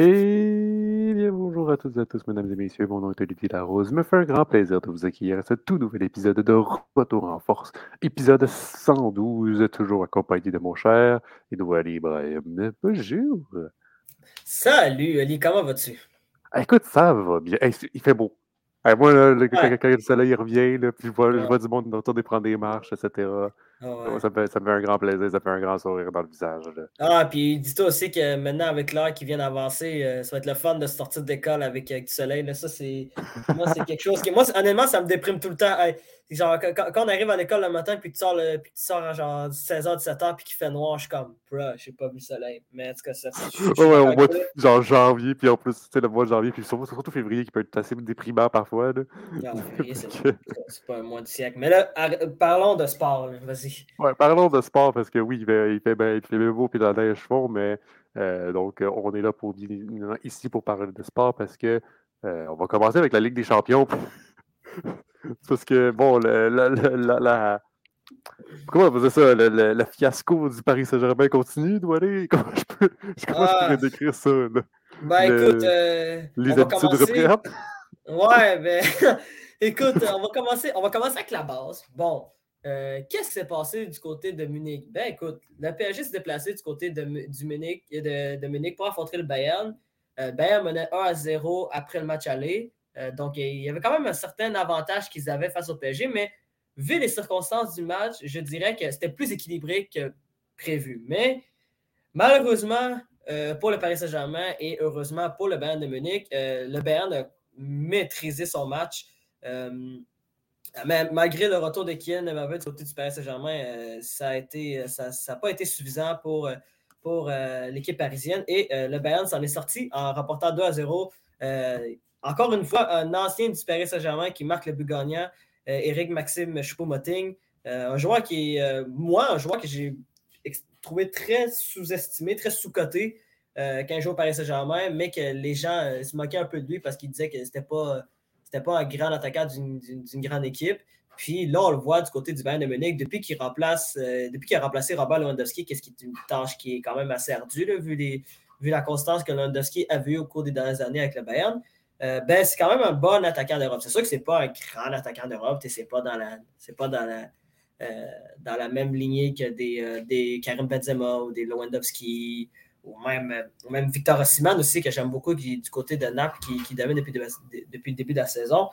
Et bien bonjour à toutes et à tous, mesdames et messieurs. Mon nom est Olivier Larose. Me fait un grand plaisir de vous accueillir à ce tout nouvel épisode de Retour en Force. Épisode 112, toujours accompagné de mon cher Edouard Ibrahim. Bonjour. Salut, Ali, comment vas-tu? Ah, écoute, ça va bien. il fait beau. moi, quand, le soleil revient, puis je vois, je vois du monde retourner prendre des marches, etc. Ça, me fait, un grand plaisir, ça fait un grand sourire dans le visage. Ah, puis dis-toi aussi que maintenant, avec l'heure qui vient d'avancer, euh, ça va être le fun de sortir d'école avec, avec, du soleil. Là. Ça, c'est. Moi, c'est quelque chose qui. Moi, honnêtement, ça me déprime tout le temps. Genre, quand, on arrive à l'école le matin, puis tu sors, le, puis tu sors à genre 16h, 17h, puis qu'il fait noir, je suis comme, bro, j'ai pas vu le soleil. Mais en tout cas, ça. ouais, ouais, au mois de genre janvier, puis en plus, tu sais, le mois de janvier, puis surtout, surtout février qui peut être assez déprimant parfois. Là. Non, c'est pas un mois du siècle. Mais là, parlons de sport, vas-y. Ouais, parlons de sport parce que oui, il fait, il fait, ben, il fait beau, puis la neige fond, mais euh, donc, on est là pour ici pour parler de sport parce que euh, on va commencer avec la Ligue des Champions. Parce que, bon, la, la, la, Comment on faisait ça? Le, fiasco du Paris Saint-Germain continue, Doualé? Comment je peux, comment je pourrais ah. décrire ça? Là? Ben écoute, euh, les habitudes reprennent? Ouais, ben écoute, on va, commencer, on va commencer avec la base. Bon, euh, qu'est-ce qui s'est passé du côté de Munich? Ben écoute, le PSG s'est déplacé du côté de, du Munich, de, de Munich pour affronter le Bayern. Euh, Bayern menait 1 à 0 après le match aller. Euh, donc, il y avait quand même un certain avantage qu'ils avaient face au PSG, mais vu les circonstances du match, je dirais que c'était plus équilibré que prévu. Mais malheureusement, euh, pour le Paris Saint-Germain et heureusement pour le Bayern de Munich, euh, le Bayern a maîtrisé son match. Mais malgré le retour de Kylian Mbappé du côté du Paris Saint-Germain, ça n'a pas été suffisant pour, pour l'équipe parisienne. Et le Bayern s'en est sorti en rapportant 2 à 0 encore une fois, un ancien du Paris Saint-Germain qui marque le but gagnant, Eric euh, Maxime Choupo-Moting. Euh, un joueur qui est, euh, moi, un joueur que j'ai trouvé très sous-estimé, très sous-coté quand il au Paris Saint-Germain, mais que les gens se moquaient un peu de lui parce qu'ils disaient que c'était pas, pas un grand attaquant d'une grande équipe. Puis là, on le voit du côté du Bayern de Munich, depuis qu'il remplace, depuis qu'il a remplacé Robert Lewandowski, qu'est-ce qui est une tâche qui est quand même assez ardue, vu, les, vu la constance que Lewandowski a vue au cours des dernières années avec le Bayern. Euh, ben, c'est quand même un bon attaquant d'Europe. C'est sûr que c'est pas un grand attaquant d'Europe, c'est pas dans la c'est pas dans la euh, dans la même lignée que des, euh, des Karim Benzema ou des Lewandowski ou même, Victor Osimhen aussi, que j'aime beaucoup, qui du côté de Naples, qui, qui domine depuis, le début de la saison.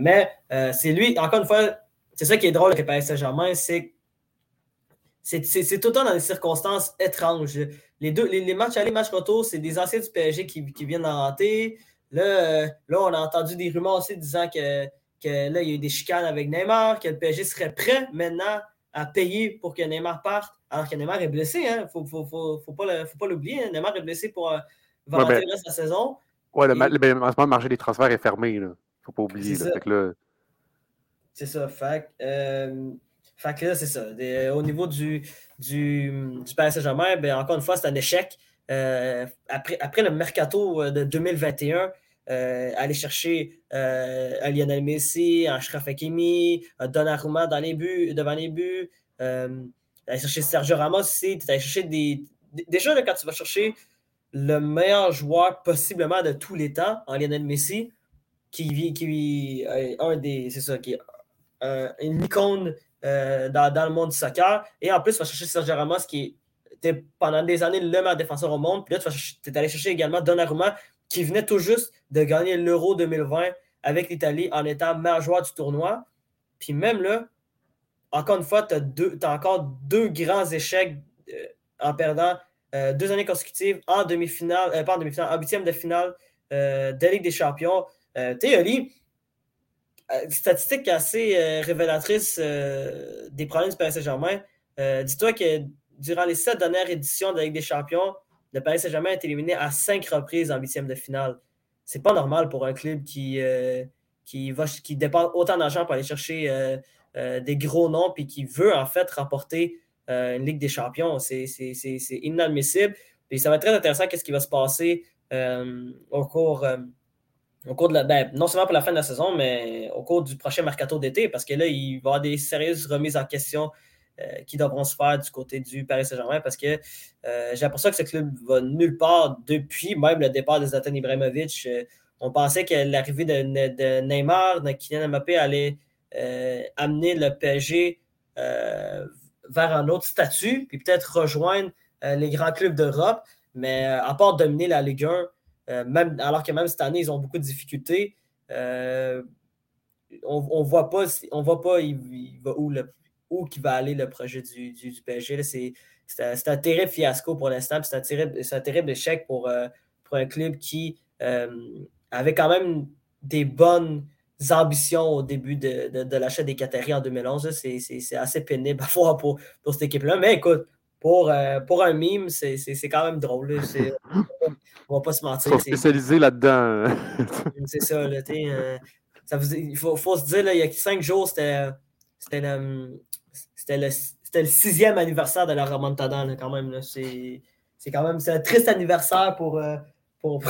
mais c'est lui, encore une fois, c'est ça qui est drôle avec Paris Saint-Germain, c'est c'est tout le temps dans des circonstances étranges. Les, deux, les, matchs aller, matchs retour, c'est des anciens du PSG qui, viennent en renter. Là, euh, là, on a entendu des rumeurs aussi disant que, que là, il y a eu des chicanes avec Neymar, que le PSG serait prêt maintenant à payer pour que Neymar parte, alors que Neymar est blessé. Il hein. ne faut, faut, faut, faut, pas l'oublier. Hein. Neymar est blessé pour euh, de la saison. Oui, le, ben, le, marché des transferts est fermé. Il ne faut pas oublier. C'est ça. Fait, euh, fait que là, c'est ça. au niveau du, du, du Paris Saint-Germain, ben, encore une fois, c'est un échec. Euh, après, après le mercato de 2021, euh, aller chercher euh, Lionel Messi, un Ashraf Hakimi, un Donnarumma dans les buts, devant les buts, euh, aller chercher Sergio Ramos aussi, aller chercher des. Déjà, quand tu vas chercher le meilleur joueur possiblement de tous les temps en Lionel Messi, qui vit, qui un des. C'est ça, qui est une icône dans, dans, le monde du soccer. Et en plus, tu vas chercher Sergio Ramos, qui était pendant des années le meilleur défenseur au monde. Puis là, tu es allé chercher également Donnarumma, qui venait tout juste de gagner l'Euro 2020 avec l'Italie en étant joueur du tournoi. Puis même là, encore une fois, tu as, encore deux grands échecs euh, en perdant euh, deux années consécutives en demi-finale, euh, pas en demi-finale, en huitième de finale de Ligue des Champions. Théorie, statistique assez révélatrice des problèmes du Paris Saint-Germain. Dis-toi que durant les sept dernières éditions de la Ligue des Champions, le Paris Saint-Germain été éliminé à cinq reprises en huitième de finale. C'est pas normal pour un club qui, euh, qui, va, qui dépense autant d'argent pour aller chercher euh, euh, des gros noms et qui veut en fait remporter une Ligue des Champions. C'est inadmissible. Et ça va être très intéressant qu'est-ce qui va se passer au cours. au cours de la, ben, non seulement pour la fin de la saison, mais au cours du prochain mercato d'été, parce que là, il va y avoir des sérieuses remises en question qui devront se faire du côté du Paris Saint-Germain parce que j'ai l'impression que ce club va nulle part depuis même le départ de Zlatan Ibrahimovic. on pensait que l'arrivée de, Neymar, de Kylian Mbappé allait amener le PSG vers un autre statut, puis peut-être rejoindre les grands clubs d'Europe. Mais à part dominer la Ligue 1, même, alors que même cette année, ils ont beaucoup de difficultés, on ne voit pas, on voit pas il, va où, le, où qui va aller le projet du, du, PSG. C'est un, terrible fiasco pour l'instant. C'est un, terrible, un terrible échec pour, euh, pour un club qui euh, avait quand même des bonnes ambitions au début de, de, l'achat des Qataris en 2011. C'est assez pénible à voir pour, pour cette équipe-là. Mais écoute, pour, euh, pour un mime, c'est quand même drôle. On va pas se mentir. spécialisé là-dedans. c'est ça. Là, il faut, se dire, il y a cinq jours, c'était le, le, sixième anniversaire de la remontada, quand même. C'est quand même un triste anniversaire euh, pour,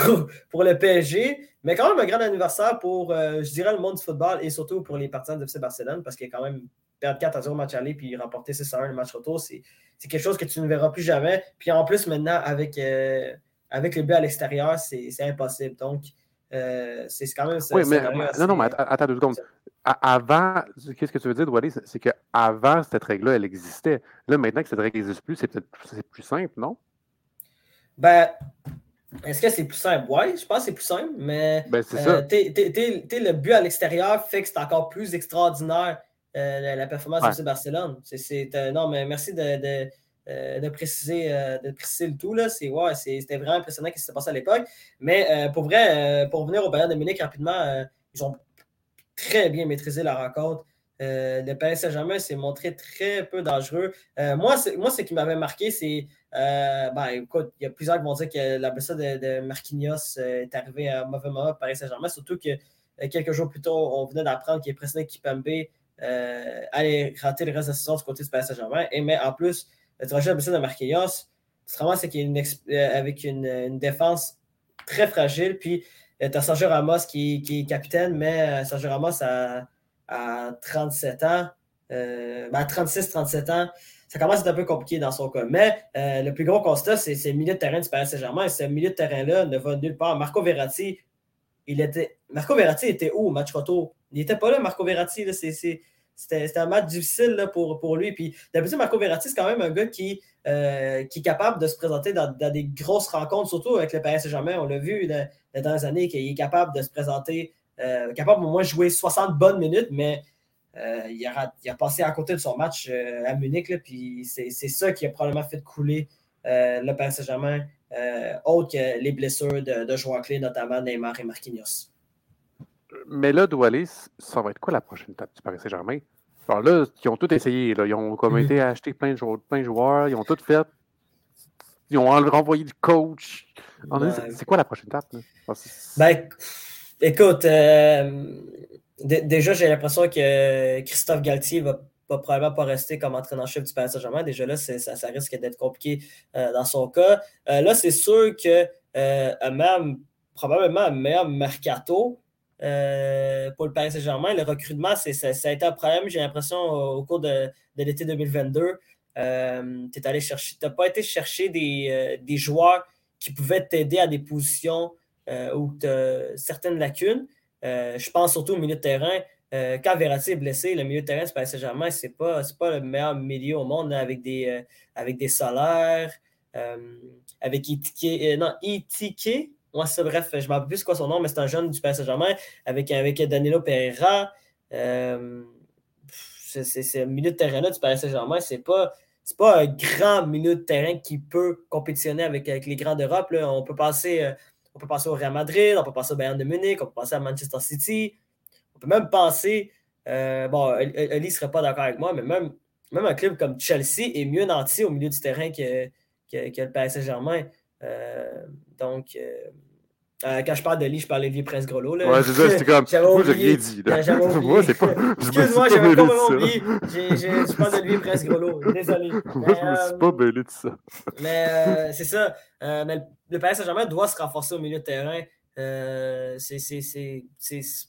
pour, le PSG, mais quand même un grand anniversaire pour, euh, je dirais, le monde du football et surtout pour les partisans de FC Barcelone, parce a quand même perdre 4 à 0 match aller puis remporter 6 à 1 le match retour, c'est quelque chose que tu ne verras plus jamais. Puis en plus, maintenant, avec, euh, avec le but à l'extérieur, c'est impossible. Donc, euh, c'est quand même. Oui, mais, non, non, mais attends deux secondes. Avant, qu'est-ce que tu veux dire, Douali? C'est qu'avant, cette règle-là, elle existait. Là, maintenant que cette règle n'existe plus, c'est peut-être plus simple, non? Ben, est-ce que c'est plus simple? Oui, je pense que c'est plus simple, mais ben, euh, le but à l'extérieur fait que c'est encore plus extraordinaire euh, la, performance de Barcelone. non, mais merci de euh, de, préciser, euh, de préciser le tout. Ouais, c'était vraiment impressionnant ce qui s'est passé à l'époque. Mais euh, pour vrai, pour revenir au Bayern de Munich rapidement, ils ont très bien maîtrisé la rencontre. le Paris Saint-Germain s'est montré très peu dangereux. moi, moi, ce qui m'avait marqué, c'est. ben, écoute, il y a plusieurs qui vont dire que la blessure de, Marquinhos est arrivée à mauvais moment Paris Saint-Germain, surtout que quelques jours plus tôt, on venait d'apprendre qu'il est précédent Kipembe allait rater le reste de la saison du côté du Paris Saint-Germain. Mais en plus, tu rajoutes la de Marquinhos, tu te ramasses avec une, défense très fragile. Puis tu as Sergio Ramos qui, est capitaine, mais Sergio Ramos a, 37 ans, euh, 36-37 ben, ans. Ça commence à être un peu compliqué dans son cas. Mais euh, le plus gros constat, c'est le milieu de terrain du Paris Saint-Germain. Ce milieu de terrain-là ne va nulle part. Marco Verratti, il était. Marco Verratti était où au match retour? Il n'était pas là, Marco Verratti. C'est c'était un match difficile là, pour, pour lui. Puis d'habitude, Marco Verratti, c'est quand même un gars qui, euh, qui est capable de se présenter dans, des grosses rencontres, surtout avec le Paris Saint-Germain. On l'a vu dans les années qu'il est capable de se présenter, euh, capable au moins de jouer 60 bonnes minutes, mais euh, il, a, il, a, passé à côté de son match à Munich. puis c'est ça qui a probablement fait couler le Paris Saint-Germain, autre que les blessures de, de joueurs clés, notamment Neymar et Marquinhos mais là, Doualé, ça va être quoi la prochaine étape du Paris Saint-Germain? Alors là, ils ont tout essayé. Là. Ils ont comme mhm. été acheter plein de, joueurs, plein de joueurs. Ils ont tout fait. Ils ont renvoyé du coach. C'est quoi la prochaine étape? Ben, écoute, euh, déjà, j'ai l'impression que Christophe Galtier va, va probablement pas rester comme entraîneur-chef du Paris Saint-Germain. Déjà là, ça, ça, risque d'être compliqué euh, dans son cas. Euh, là, c'est sûr que même probablement un meilleur mercato, euh, pour le Paris Saint-Germain. Le recrutement, ça, a été un problème, j'ai l'impression, au, cours de, l'été 2022. Euh, tu n'as pas été chercher euh, des, joueurs qui pouvaient t'aider à des positions où tu as certaines lacunes. je pense surtout au milieu de terrain. quand Verratti est blessé, le milieu de terrain du Paris Saint-Germain, ce n'est pas, pas le meilleur milieu au monde avec, des, avec des salaires, avec Itike, non, moi, ça, bref, je ne me rappelle plus quoi son nom, mais c'est un jeune du PSG Saint-Germain avec, avec Danilo Pereira. Euh, c'est un milieu de terrain-là du PSG Saint-Germain. Ce n'est pas, un grand milieu de terrain qui peut compétitionner avec, avec les grands d'Europe. On, peut passer, euh, on peut passer au Real Madrid, on peut passer au Bayern de Munich, on peut passer à Manchester City. On peut même penser. Euh, bon, Oli ne serait pas d'accord avec moi, mais même, même un club comme Chelsea est mieux nanti au milieu du terrain que, que, que le PSG Saint-Germain. Euh, donc, euh, euh, quand je parle de lit, je parle de Olivier Prince-Grelot. Ouais, c'est ça, c'était comme. Moi, j'ai rien dit. moi, c'est pas. Excuse-moi, j'avais complètement oublié. Je parle d'Olivier Prince-Grelot. Désolé. Moi, je me suis pas mêlé de ça. Mais c'est ça. mais le Paris Saint-Germain doit se renforcer au milieu de terrain.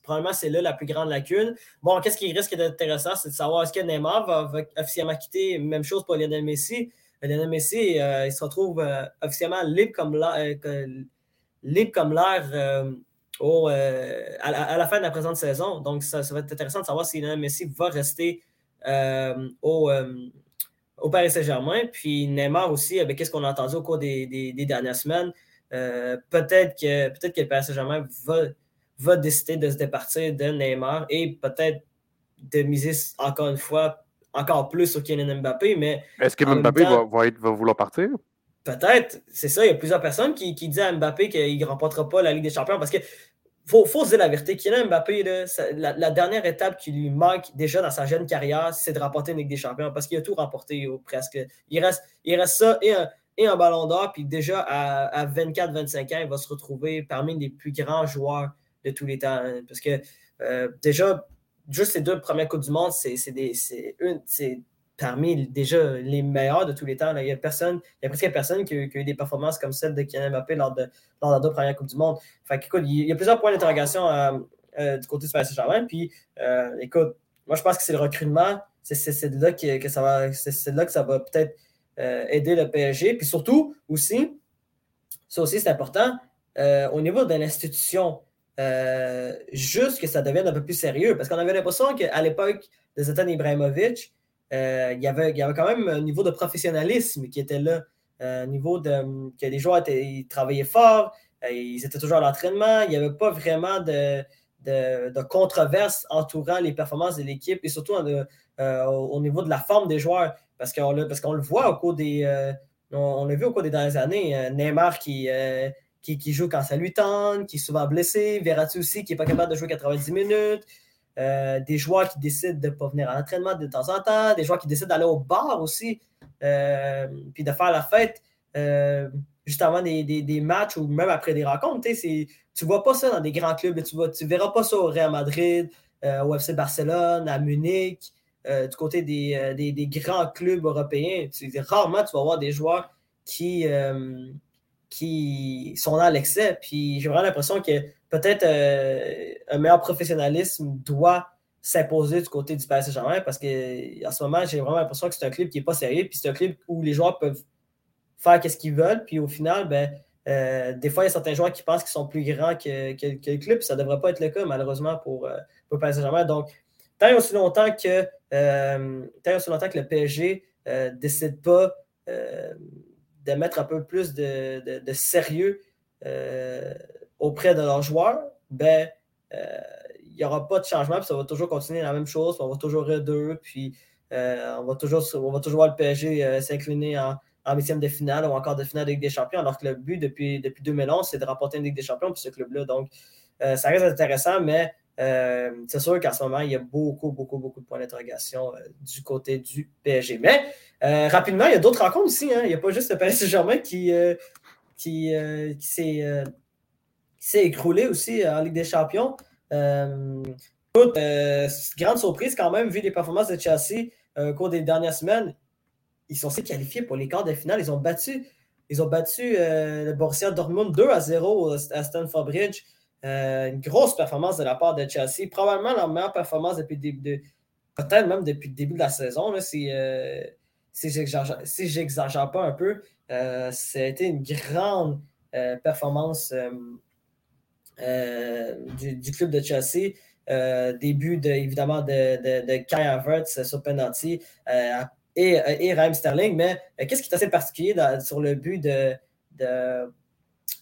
probablement c'est là la plus grande lacune. Bon, qu'est-ce qui risque d'être intéressant, c'est de savoir est-ce que Neymar va, officiellement quitter. Même chose pour Lionel Messi? Lionel Messi, il se retrouve officiellement libre comme l'air, à, la fin de la présente saison. Donc, ça, va être intéressant de savoir si Lionel Messi va rester au, au Paris Saint-Germain. Puis Neymar aussi, avec ce qu'on a entendu au cours des, dernières semaines, euh, peut-être que, peut que le Paris Saint-Germain va, va décider de se départir de Neymar et peut-être de miser encore une fois encore plus sur Kylian Mbappé. Mais Est-ce que Mbappé va, va, vouloir partir? Peut-être, c'est ça. Il y a plusieurs personnes qui, qui disent à Mbappé qu'il ne remportera pas la Ligue des Champions parce que faut, faut se dire la vérité. Kylian Mbappé, la, dernière étape qui lui manque déjà dans sa jeune carrière, c'est de remporter une Ligue des Champions parce qu'il a tout remporté presque. Il reste, il reste ça et un, et un ballon d'or. Puis déjà, à, 24-25 ans, il va se retrouver parmi les plus grands joueurs de tous les temps. Hein. parce que euh, déjà, juste ces deux premières Coupes du Monde, c'est parmi déjà les meilleurs de tous les temps. Il, y a personne, il a presque personne qui a, eu des performances comme celle de Kylian Mbappé lors de, lors de deux premières Coupes du Monde. Fait écoute, il y a plusieurs points d'interrogation euh, euh, du côté du Paris Saint-Germain. Puis, euh, écoute, moi, je pense que c'est le recrutement. C'est là que, ça va, là que ça va peut-être aider le PSG. Puis surtout, aussi, ça aussi, c'est important, au niveau de l'institution, juste que ça devienne un peu plus sérieux. Parce qu'on avait l'impression qu'à l'époque de Zlatan Ibrahimovic, euh, il, y avait, il y avait quand même un niveau de professionnalisme qui était là. Euh, un niveau de que les joueurs étaient, travaillaient fort, euh, ils étaient toujours à l'entraînement, il n'y avait pas vraiment de, de, controverse entourant les performances de l'équipe et surtout au, niveau de la forme des joueurs. Parce qu'on parce qu'on le voit au cours des. on, l'a vu au cours des dernières années. Neymar qui, qui, joue quand ça lui tente, qui est souvent blessé. Verratti aussi qui n'est pas capable de jouer 90 minutes. Euh, des joueurs qui décident de ne pas venir à l'entraînement de temps en temps, des joueurs qui décident d'aller au bar aussi, euh, puis de faire la fête euh, juste avant des, matchs ou même après des rencontres. Tu ne vois pas ça dans des grands clubs, tu ne verras pas ça au Real Madrid, au FC Barcelone, à Munich, du côté des, grands clubs européens. rarement tu vas voir des joueurs qui, qui sont dans l'excès. Puis j'ai vraiment l'impression que peut-être euh, un meilleur professionnalisme doit s'imposer du côté du PSG Saint-Germain parce qu'en ce moment, j'ai vraiment l'impression que c'est un club qui n'est pas sérieux, puis c'est un club où les joueurs peuvent faire ce qu'ils veulent, puis au final, ben, euh, des fois, il y a certains joueurs qui pensent qu'ils sont plus grands que, le club, ça ne devrait pas être le cas, malheureusement, pour, euh, pour le PSG Saint-Germain. Donc, tant et aussi longtemps que, tant aussi longtemps que le PSG ne décide pas de mettre un peu plus de, de sérieux auprès de leurs joueurs, ben, euh, il n'y aura pas de changement, puis ça va toujours continuer la même chose, on va toujours être deux, puis euh, on, va toujours, on va toujours voir le PSG euh, s'incliner en, en huitième de finale ou encore de finale de Ligue des Champions, alors que le but depuis, depuis 2011, c'est de remporter une Ligue des Champions pour ce club-là. Donc, ça reste intéressant, mais c'est sûr qu'en ce moment, il y a beaucoup, beaucoup, beaucoup de points d'interrogation du côté du PSG. Mais rapidement, il y a d'autres rencontres aussi. Hein. Il n'y a pas juste le PSG Saint-Germain qui, qui, s'est écroulé aussi euh, en Ligue des Champions. Euh, euh, grande surprise quand même, vu les performances de Chelsea au cours des dernières semaines. Ils sont aussi qualifiés pour les quarts de finale. Ils ont battu, ils ont battu le Borussia Dortmund 2 à 0 à Stamford Bridge. Une grosse performance de la part de Chelsea. Probablement la meilleure performance depuis le début peut-être même depuis le début de la saison. Si, si j'exagère pas un peu, ça a été une grande performance euh, du, club de Chelsea. Euh, début de, évidemment de, de, de Kai Havertz sur penalty euh, et, et Raheem Sterling. Mais qu'est-ce qui est assez particulier sur le but de, de,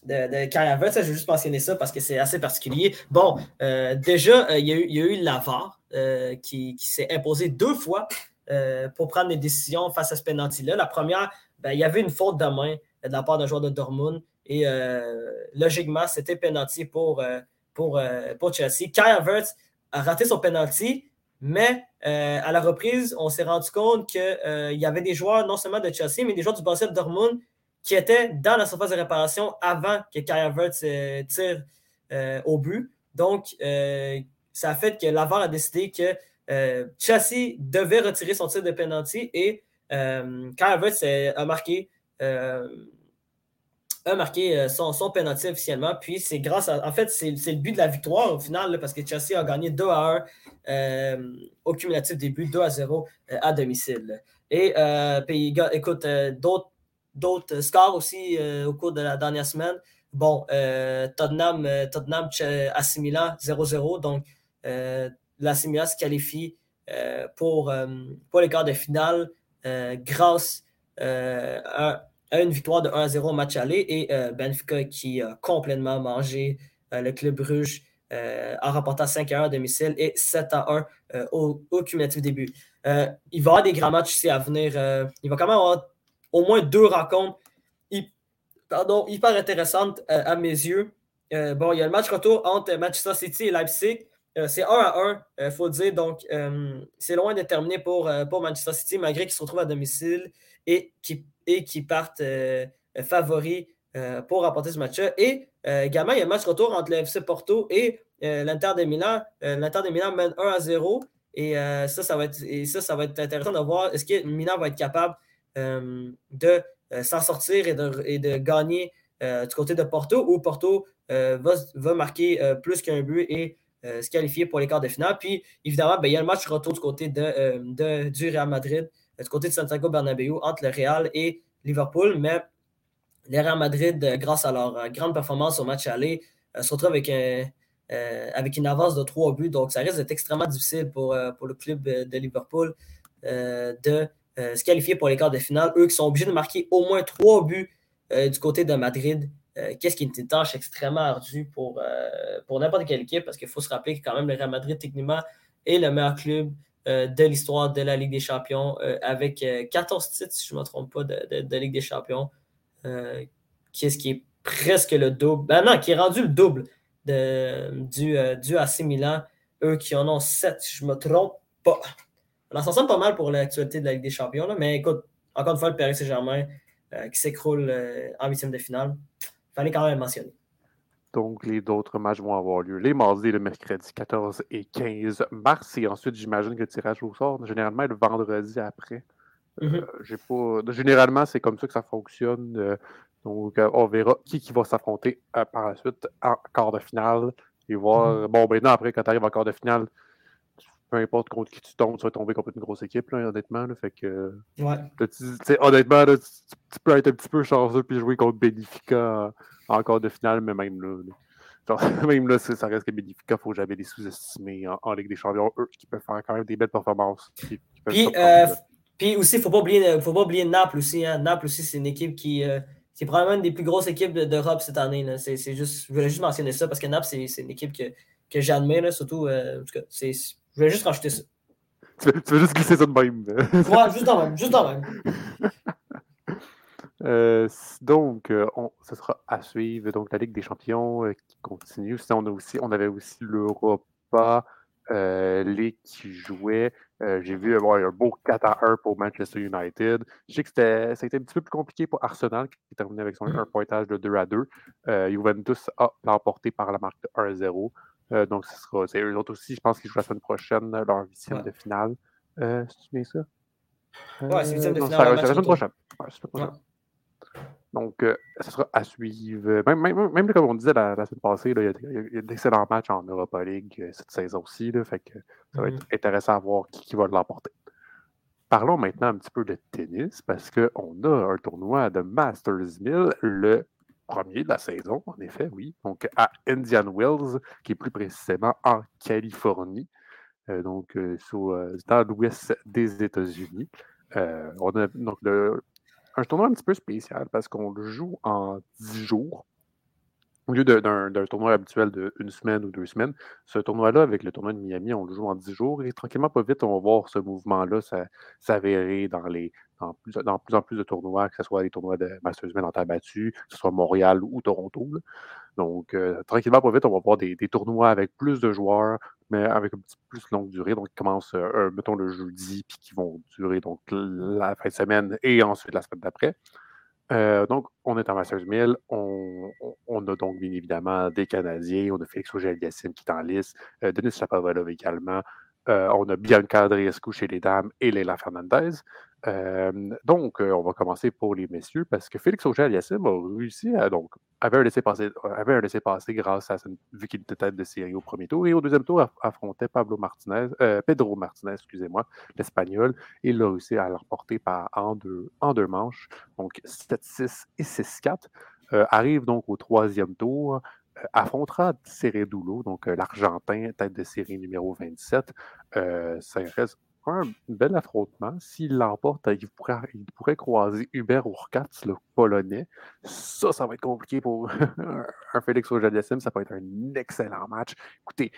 de, Havertz? Je vais juste mentionner ça parce que c'est assez particulier. Bon, déjà, il y, a eu, il y a eu l'avare qui, qui s'est imposé deux fois pour prendre des décisions face à ce penalty-là. La première, ben, il y avait une faute de main de la part d'un joueur de Dortmund. Et euh, logiquement, c'était penalty pour, euh, pour, euh, Chelsea. Havertz a raté son penalty, mais à la reprise, on s'est rendu compte qu'il y avait des joueurs, non seulement de Chelsea, mais des joueurs du Borussia Dortmund qui étaient dans la surface de réparation avant que Kai Havertz tire au but. Donc, ça a fait que l'avant a décidé que Chelsea devait retirer son tir de penalty et Kai a marqué a marqué son, son penalty officiellement. Puis c'est grâce à. En fait, c'est le but de la victoire au final, parce que Chelsea a gagné 2 à 1 au cumulatif début, 2 à 0 à domicile. Et puis, écoute, d'autres scores aussi au cours de la dernière semaine. Bon, Tottenham, Tottenham AC Milan 0-0. Donc, l'AC Milan se qualifie pour, pour les quarts de finale grâce à une victoire de 1-0 au match aller et euh, Benfica qui a complètement mangé euh, le club Bruges euh, en remportant 5 1 à domicile et 7 1 au, au, cumulatif début. il va y avoir des grands matchs ici à venir. il va quand même avoir au moins deux rencontres hyper intéressantes à mes yeux. bon, il y a le match retour entre Manchester City et Leipzig. c'est 1 à 1, il faut dire. Donc, c'est loin de terminer pour, pour Manchester City, malgré qu'ils se retrouvent à domicile et qui et partent euh, favoris euh, pour remporter ce match-là. Et euh, également, il y a un match retour entre le FC Porto et l'Inter de Milan. L'Inter de Milan mène 1 à 0. Et, ça, ça va être, et ça, ça va être intéressant de voir est-ce que Milan va être capable de s'en sortir et de, gagner du côté de Porto ou Porto va, marquer plus qu'un but et se qualifier pour les quarts de finale. Puis, évidemment, ben, il y a le match retour du côté du Real Madrid du côté de Santiago Bernabéu entre le Real et Liverpool, mais les Real Madrid, euh, grâce à leur euh, grande performance au match aller, euh, se retrouvent avec, une avance de trois buts. Donc, ça risque d'être extrêmement difficile pour le club de Liverpool de se qualifier pour les quarts de finale. Eux qui sont obligés de marquer au moins trois buts du côté de Madrid. Qu'est-ce qui est une tâche extrêmement ardue pour, pour n'importe quelle équipe, parce qu'il faut se rappeler que quand même le Real Madrid, techniquement, est le meilleur club euh, de l'histoire de la Ligue des Champions, euh, avec 14 euh, titres, si je ne me trompe pas, de, Ligue des Champions, qui est ce qui est presque le double. Ben non, qui est rendu le double de, du, du AC Milan. Eux qui en ont 7, si je ne me trompe pas. On s'en pas mal pour l'actualité de la Ligue des Champions, mais écoute, encore une fois, le Paris Saint-Germain qui s'écroule en huitième de finale. Il fallait quand même le mentionner. Donc, les autres matchs vont avoir lieu les mardis et le mercredi 14 et 15 mars. Et ensuite, j'imagine que le tirage au sort, généralement, le vendredi après. Euh, j'ai pas... Généralement, c'est comme ça que ça fonctionne. Euh, donc, euh, on verra qui, qui va s'affronter par la suite en quart de finale. Et voir. Mm-hmm. Bon, maintenant, après, quand tu arrives en quart de finale, peu importe contre qui tu tombes, tu vas tomber contre une grosse équipe, là, honnêtement. fait que. Ouais. honnêtement, tu, peux être un petit peu chanceux puis jouer contre Benefica encore de finale, mais même là, même là, ça reste que Benfica, il ne faut jamais les sous-estimer en, Ligue des Champions. Eux qui peuvent faire quand même des belles performances. puis, euh, puis aussi, il ne faut pas oublier, faut pas oublier Naples aussi. Hein. Naples aussi, c'est une équipe qui. Euh, c'est probablement une des plus grosses équipes d'Europe cette année. C'est, juste, je voulais juste mentionner ça parce que Naples, c'est, une équipe que, que j'admire, surtout. Euh, en tout cas, je voulais juste rajouter ça. Tu veux, juste glisser ça de même. ouais, juste en même. Juste en même. Euh, donc, euh, ce sera à suivre. Donc, la Ligue des Champions euh, qui continue. on, a aussi, on avait aussi l'Europa League qui jouait. J'ai vu un beau 4 à 1 pour Manchester United. Je sais que ça a été un petit peu plus compliqué pour Arsenal qui terminé avec son un pointage de 2 à 2. Juventus a l'emporté par la marque de 1 à 0. Donc, ce sera. C'est eux autres aussi, je pense qu'ils jouent la semaine prochaine, leur huitième de finale. c'est bien ça? Ouais, c'est huitième de finale. C'est la semaine prochaine. Ouais. Donc, euh, ça sera à suivre. Même, comme on disait la, semaine passée, il, y a, d'excellents matchs en Europa League euh, cette saison aussi. fait que ça va être mm-hmm. intéressant à voir qui, va l'emporter. Parlons maintenant un petit peu de tennis parce qu'on a un tournoi de Masters 1000, le premier de la saison, en effet, oui. Donc, à Indian Wells, qui est plus précisément en Californie, euh, donc dans l'ouest des États-Unis. on a donc un tournoi un petit peu spécial parce qu'on le joue en 10 jours. Au lieu d'un tournoi habituel de une semaine ou deux semaines, ce tournoi-là, avec le tournoi de Miami, on le joue en 10 jours et tranquillement, pas vite, on va voir ce mouvement-là s'avérer dans, les, dans, plus, en plus de tournois, que ce soit les tournois de Masters en terre que ce soit Montréal ou Toronto. Donc, euh, tranquillement, pas vite, on va voir des, tournois avec plus de joueurs, mais avec un petit peu plus longue durée. Donc, ils commencent, euh, mettons, le jeudi, puis qui vont durer donc la fin de semaine et ensuite la semaine d'après. Euh, donc, on est en Masters 1000. On, on, a donc, bien évidemment, des Canadiens. On a Félix auger qui est en liste. Euh, Denis Chapovalov également. On a Bianca Andreescu chez les dames et Leila Fernandez. donc, on va commencer pour les messieurs parce que Félix Auger-Aliassime a réussi à. Donc, avait un laissé-passer grâce à vu qu'il était tête de série au premier tour. Et au deuxième tour, affrontait Pablo Martinez, Pedro Martinez, excusez-moi, l'Espagnol. Et il a réussi à l'emporter en deux, en deux manches. Donc, 7-6 et 6-4. arrive donc au troisième tour affrontera Ceredulo, donc l'Argentin, tête de série numéro 27. ça reste un bel affrontement. S'il l'emporte, il pourrait, croiser Hubert Urkatz, le Polonais. Ça, ça va être compliqué pour un Félix Ojadessim. Ça peut être un excellent match. Écoutez,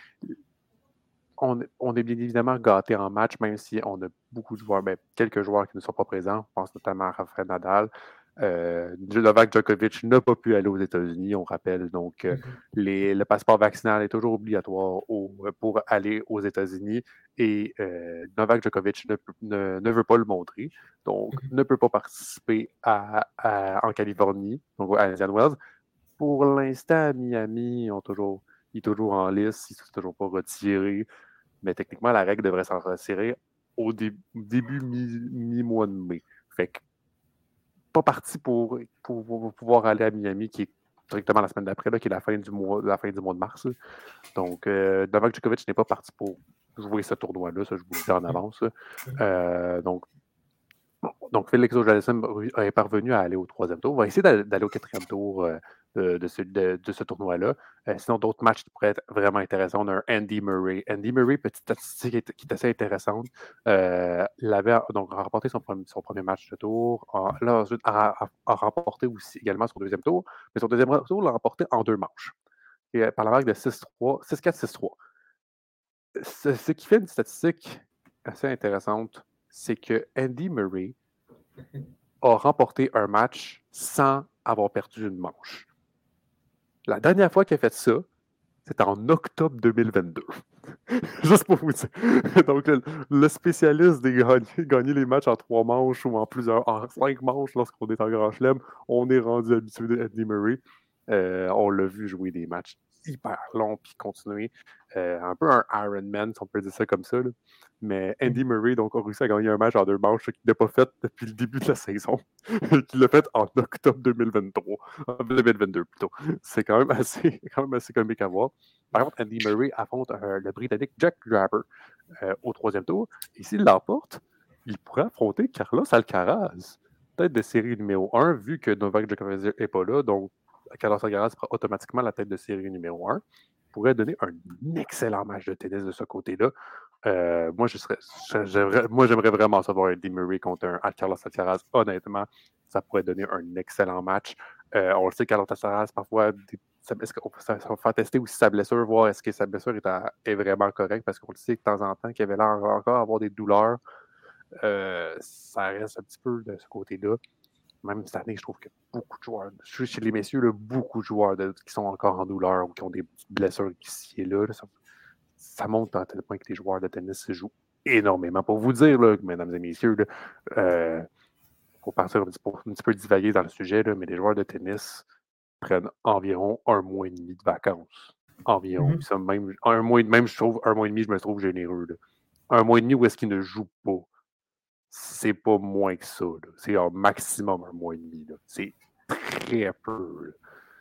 on, est bien évidemment gâté en match, même si on a beaucoup de joueurs, ben, quelques joueurs qui ne sont pas présents. Je pense notamment à Rafael Nadal. Euh, Novak Djokovic n'a pas pu aller aux États-Unis, on rappelle. Donc, euh, mm-hmm. le passeport vaccinal est toujours obligatoire pour aller aux États-Unis et euh, Novak Djokovic ne, veut pas le montrer, donc mm-hmm. ne peut pas participer en Californie, donc à Indian Wells. Pour l'instant, Miami, toujours, il est toujours en liste, il ne s'est toujours pas retiré, mais techniquement, la règle devrait s'en retirer au début mi-mois de mai. Fait que pas parti pour, pour, pouvoir aller à Miami, qui est directement la semaine d'après, qui est la fin du mois, la fin du mois de mars. Donc, euh, Novak Djokovic n'est pas parti pour jouer ce tournoi-là, ça je vous le dis en avance. Euh, donc, donc, Félix Ojalissim est parvenu à aller au troisième tour. On va essayer d'aller au quatrième tour euh, de, ce, de, ce tournoi-là. Euh, sinon, d'autres matchs pourraient être vraiment intéressants. On a Andy Murray. Andy Murray, petite statistique qui est assez intéressante. Euh, il avait donc remporté son, premier match de tour. là, ensuite, a, remporté aussi également son deuxième tour. Mais son deuxième tour l'a remporté en deux manches. Et, par la marque de 6-3, 6-4, 6-3. Ce, qui fait une statistique assez intéressante, c'est que Andy Murray a remporté un match sans avoir perdu une manche. La dernière fois qu'il a fait ça, c'était en octobre 2022. Juste pour vous dire. Donc, le, spécialiste des gagner, les matchs en trois manches ou en plusieurs, en cinq manches lorsqu'on est en grand chelem, on est rendu habitué d'Eddie Murray. Euh, on l'a vu jouer des matchs hyper longs puis continuer. Euh, un peu un Iron Man, si on peut dire ça comme ça. Mais mm. Andy Murray donc, a réussi à gagner un match en deux manches qu'il n'a pas fait depuis le début de la saison, qu'il l'a fait en octobre 2023, 2022 plutôt. C'est quand même assez, quand même assez comique à voir. Par contre, Andy Murray affronte euh, le Britannique Jack Draper au troisième tour. Et s'il l'emporte, il pourrait affronter Carlos Alcaraz, tête de série numéro 1, vu que Novak Djokovic n'est pas là. Donc, Carlos Alcaraz sera automatiquement la tête de série numéro 1. Pourrait donner un excellent match de tennis de ce côté-là. Euh, moi, j'aimerais vraiment savoir un Murray contre un Carlos Alcaraz. Honnêtement, ça pourrait donner un excellent match. Euh, on le sait, Carlos Alcaraz, parfois, ça, va faire tester aussi sa blessure, voir est-ce que sa blessure est, vraiment correcte, parce qu'on le sait de temps en temps qu'il avait l'air encore avoir des douleurs. Euh, ça reste un petit peu de ce côté-là même cette année, je trouve que beaucoup de joueurs, chez les messieurs, beaucoup de joueurs qui sont encore en douleur ou qui ont des blessures ici et là, ça, montre à tel point que les joueurs de tennis se jouent énormément. Pour vous dire, mesdames et messieurs, euh, faut partir un petit, peu, divaguer dans le sujet, mais les joueurs de tennis prennent environ un mois et demi de vacances. Environ. Mm-hmm. même, un mois, même, je trouve, un mois et demi, je me trouve généreux. Un mois et demi où est-ce qu'ils ne jouent pas? C'est pas moins que ça. C'est un maximum un mois et demi. C'est très peu.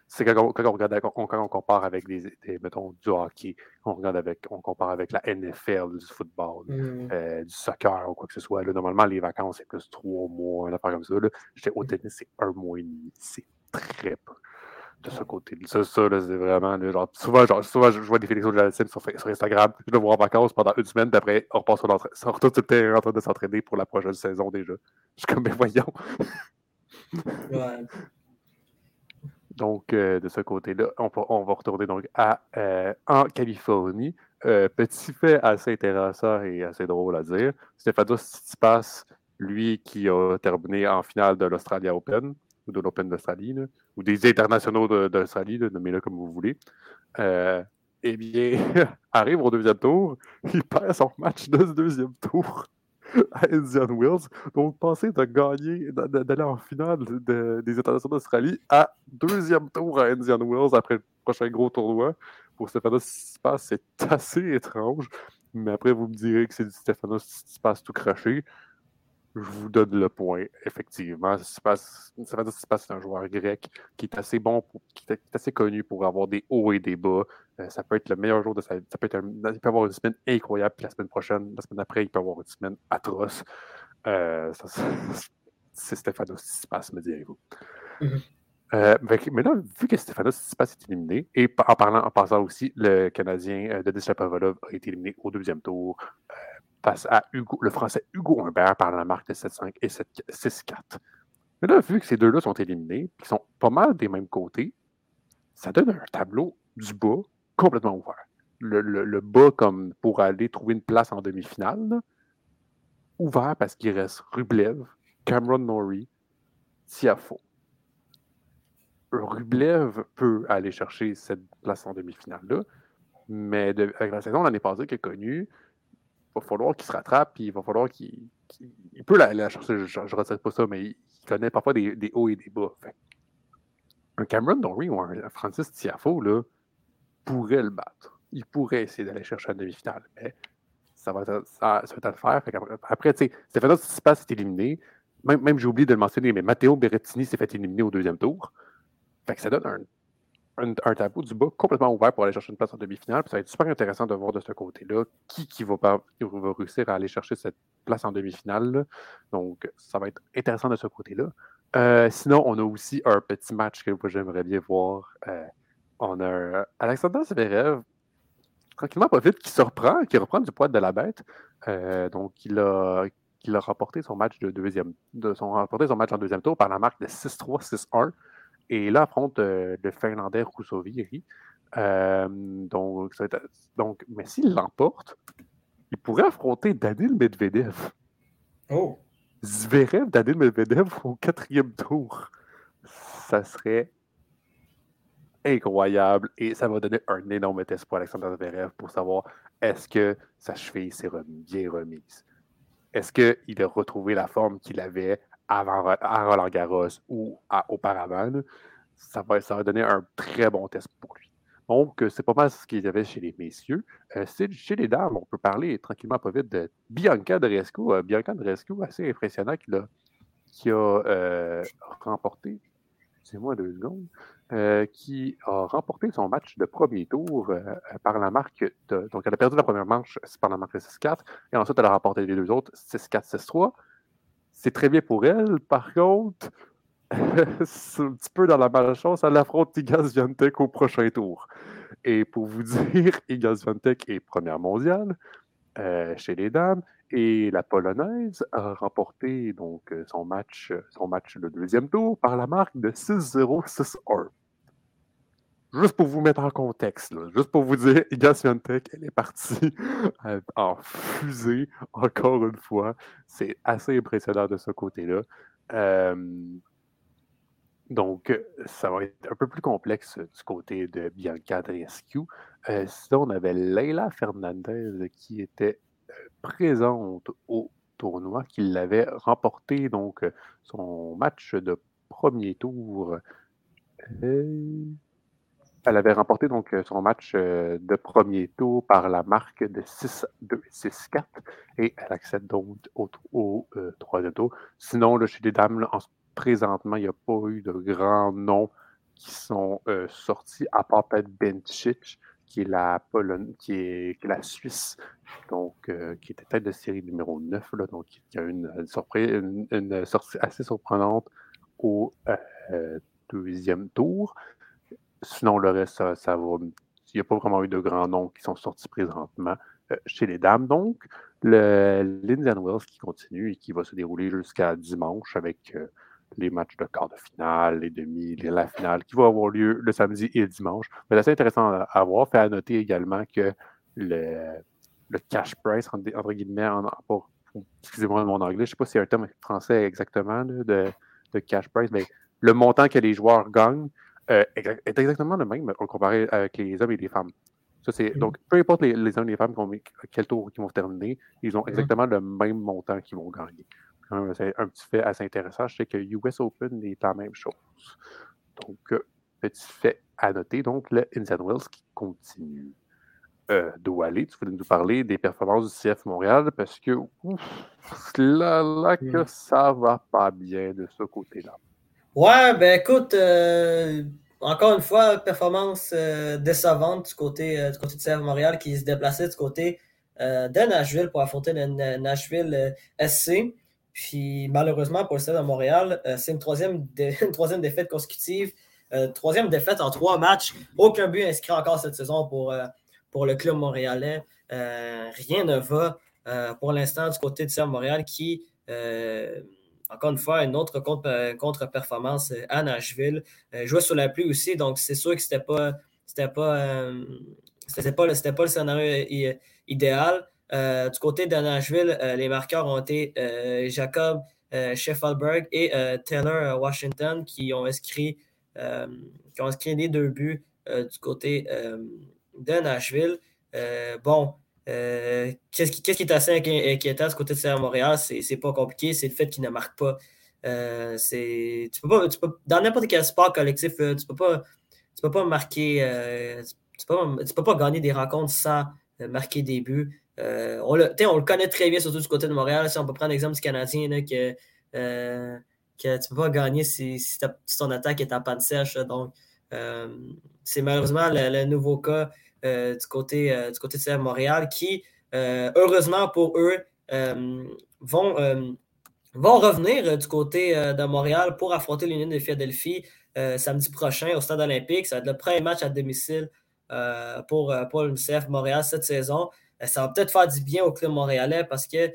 C'est quand, on, regarde, quand on compare avec des, mettons, du hockey, on regarde avec, on compare avec la NFL, du football, mmh. euh, du soccer ou quoi que ce soit. Là, normalement, les vacances, c'est plus trois mois, un affaire comme ça. J'étais au tennis, c'est un mois et demi. C'est très peu de ce côté. Ça, ça c'est vraiment. genre, souvent, genre, souvent, je vois des Félix de sur, sur Instagram. Je le vois en vacances pendant une semaine, puis après, on repasse. On retourne sur le terrain en train de s'entraîner pour la prochaine saison déjà. Je suis comme, mais voyons. ouais. Donc, euh, de ce côté-là, on, on, va retourner donc à, euh, en Californie. Euh, petit fait assez intéressant et assez drôle à dire. Stefanos Tsitsipas, lui qui a terminé en finale de l'Australia Open, ou de l'Open d'Australie, ou des internationaux d'Australie, nommez-le comme vous voulez, euh, eh bien, arrive au deuxième tour, il perd son match de ce deuxième tour à Indian Wells. Donc, passer de gagner, d'aller en finale des internationaux d'Australie à deuxième tour à Indian Wells après le prochain gros tournoi, pour Stéphano Tsitsipas, c'est assez étrange. Mais après, vous me direz que c'est du Stefanos Tsitsipas tout craché. Je vous donne le point, effectivement. Stefanos Tsitsipas, c'est un joueur grec qui est assez bon, qui est assez connu pour avoir des hauts et des bas. Euh, ça peut être le meilleur jour de sa vie. Ça peut être il peut avoir une semaine incroyable, puis la semaine prochaine, la semaine après, il peut avoir une semaine atroce. Euh, c'est Stefanos Tsitsipas, me direz-vous. Mm-hmm. Euh, là, vu que Stefanos Tsitsipas est éliminé, et en, parlant, en passant aussi, le Canadien euh, Denis Shapovalov a été éliminé au deuxième tour euh, face à Hugo, le Français Hugo Humbert par la marque de 7-5 et 6-4. Mais là, vu que ces deux-là sont éliminés, qui sont pas mal des mêmes côtés, ça donne un tableau du bas complètement ouvert. Le, bas comme pour aller trouver une place en demi-finale, ouvert parce qu'il reste Rublev, Cameron Norrie, Tiafo. Rublev peut aller chercher cette place en demi-finale-là, mais avec la saison l'année passée qu'il a connue, va falloir qu'il se rattrape, puis il va falloir qu'il. il peut aller la chercher, je ne retiens pas ça, mais il, connaît parfois des, hauts et des bas. un Cameron Dory ou un Francis Tiafo là, pourrait le battre. Il pourrait essayer d'aller chercher la demi-finale, mais ça va, être, ça, va à le faire. après, après tu sais, Stéphano Tsitsipas s'est éliminé. Même, même j'ai oublié de le mentionner, mais Matteo Berrettini s'est fait éliminer au deuxième tour. Fait que ça donne un, un, tableau du bas complètement ouvert pour aller chercher une place en demi-finale. ça va être super intéressant de voir de ce côté-là qui, qui, va, pas, va réussir à aller chercher cette place en demi-finale. Donc, ça va être intéressant de ce côté-là. Euh, sinon, on a aussi un petit match que j'aimerais bien voir. Euh, on a Alexander Zverev, tranquillement pas vite, qui se reprend, qui reprend du poids de la bête. Euh, donc, il a, il a remporté son match de deuxième, de son, remporté son match en deuxième tour par la marque de 6-3, 6-1. Et là, affronte euh, le Finlandais Rousseau Euh, donc, donc, mais s'il l'emporte, il pourrait affronter Danil Medvedev. Oh! Zverev, Danil Medvedev au quatrième tour. Ça serait incroyable et ça va donner un énorme test pour Alexander Zverev pour savoir est-ce que sa cheville s'est bien remise. Est-ce qu'il a retrouvé la forme qu'il avait avant, à Roland Garros ou auparavant, ça va, ça va donner un très bon test pour lui. Donc, euh, c'est pas mal ce qu'il y avait chez les messieurs. Euh, chez les dames, on peut parler tranquillement pas vite de Bianca Dresco. Euh, Bianca Dresco, assez impressionnant, qui a, qui a remporté, c'est moi deux secondes, qui a remporté son match de premier tour par la marque Donc, elle a perdu la première manche par la marque de 6-4, et ensuite elle a remporté les deux autres, 6-4, 6-3. C'est très bien pour elle. Par contre, c'est un petit peu dans la malchance. Elle affronte Igas Viantec au prochain tour. Et pour vous dire, Igas Viantec est première mondiale euh, chez les dames. Et la Polonaise a remporté donc son match, son match le deuxième tour par la marque de 6-0, 6-1. Juste pour vous mettre en contexte, juste pour vous dire, Iga Swiatek, elle est partie en fusée, encore une fois. C'est assez impressionnant de ce côté-là. donc, ça va être un peu plus complexe du côté de Bianca Drescu. Euh, sinon, on avait Leila Fernandez qui était euh, présente au tournoi, qui l'avait remporté, donc son match de premier tour. Euh, elle avait remporté donc euh, son match euh, de premier tour par la marque de 6-2, 6-4 et elle accède donc au, euh, troisième tour. Sinon, là, chez les dames, présentement, il n'y a pas eu de grands noms qui sont sortis, à part peut-être Benchich, qui est la qui est, la Suisse, donc qui était tête de série numéro 9, là, donc il y a une, une, une sortie assez surprenante au deuxième tour. Sinon, le reste, ça, va. Il n'y a pas vraiment eu de grands noms qui sont sortis présentement euh, chez les dames. Donc, le l'Indian Wells qui continue et qui va se dérouler jusqu'à dimanche avec euh, les matchs de quart de finale, les demi, la finale, qui va avoir lieu le samedi et le dimanche. Mais c'est intéressant à, voir. Fait à noter également que le, le cash price, entre, guillemets, en, excusez-moi mon anglais, je ne sais pas si c'est un terme français exactement de, de cash price, mais le montant que les joueurs gagnent euh, est exactement le même comparé avec les hommes et les femmes. Ça, c'est, mm-hmm. Donc, peu importe les, hommes et les femmes quel tour ils vont terminer, ils ont mm-hmm. exactement le même montant qu'ils vont gagner. C'est un petit fait assez intéressant. Je sais que US Open est la même chose. Donc, euh, petit fait à noter. Donc, le Inside Wells qui continue. euh, d'où aller. Tu voulais nous parler des performances du CF Montréal parce que là, là que hmm. ça va pas bien de ce côté-là. Ouais, ben écoute, euh, encore une fois, performance euh, décevante du côté, du côté du CF Montréal qui se déplaçait du côté de Nashville pour affronter le Nashville SC. Puis malheureusement pour le CF de Montréal, c'est une troisième, une troisième défaite consécutive. troisième défaite en trois matchs. Aucun but inscrit encore cette saison pour, pour le club montréalais. Euh, rien ne va euh, pour l'instant du côté de Serre Montréal qui, euh, encore une fois, une autre contre-performance à Nashville. jouait sur la pluie aussi, donc c'est sûr que c'était pas. C'était pas, c'était pas, pas, le scénario idéal. du côté de Nashville, les marqueurs ont été Jacob Scheffelberg et Taylor Washington qui ont inscrit, qui ont inscrit les deux buts du côté de Nashville. Euh, bon, euh, qu'est-ce qui, est assez inquiétant ce côté de CR Montréal? C'est pas compliqué, c'est le fait qu'il ne marque pas. Euh, tu peux pas, dans n'importe quel sport collectif, tu peux pas, tu peux pas marquer, tu, peux, pas gagner des rencontres sans marquer des buts. on, le, on, le, connaît très bien, surtout du côté de Montréal. Si on peut prendre l'exemple du Canadien, que, tu peux pas gagner si, ton attaque est en panne sèche. c'est malheureusement le, nouveau cas euh, du, côté, euh, du côté Montréal qui, euh, heureusement pour eux, vont, vont revenir du côté de Montréal pour affronter l'Union de Philadelphie samedi prochain au Stade olympique. Ça va être le premier match à domicile pour, pour l'UNICEF Montréal cette saison. ça va peut-être faire du bien au club montréalais parce que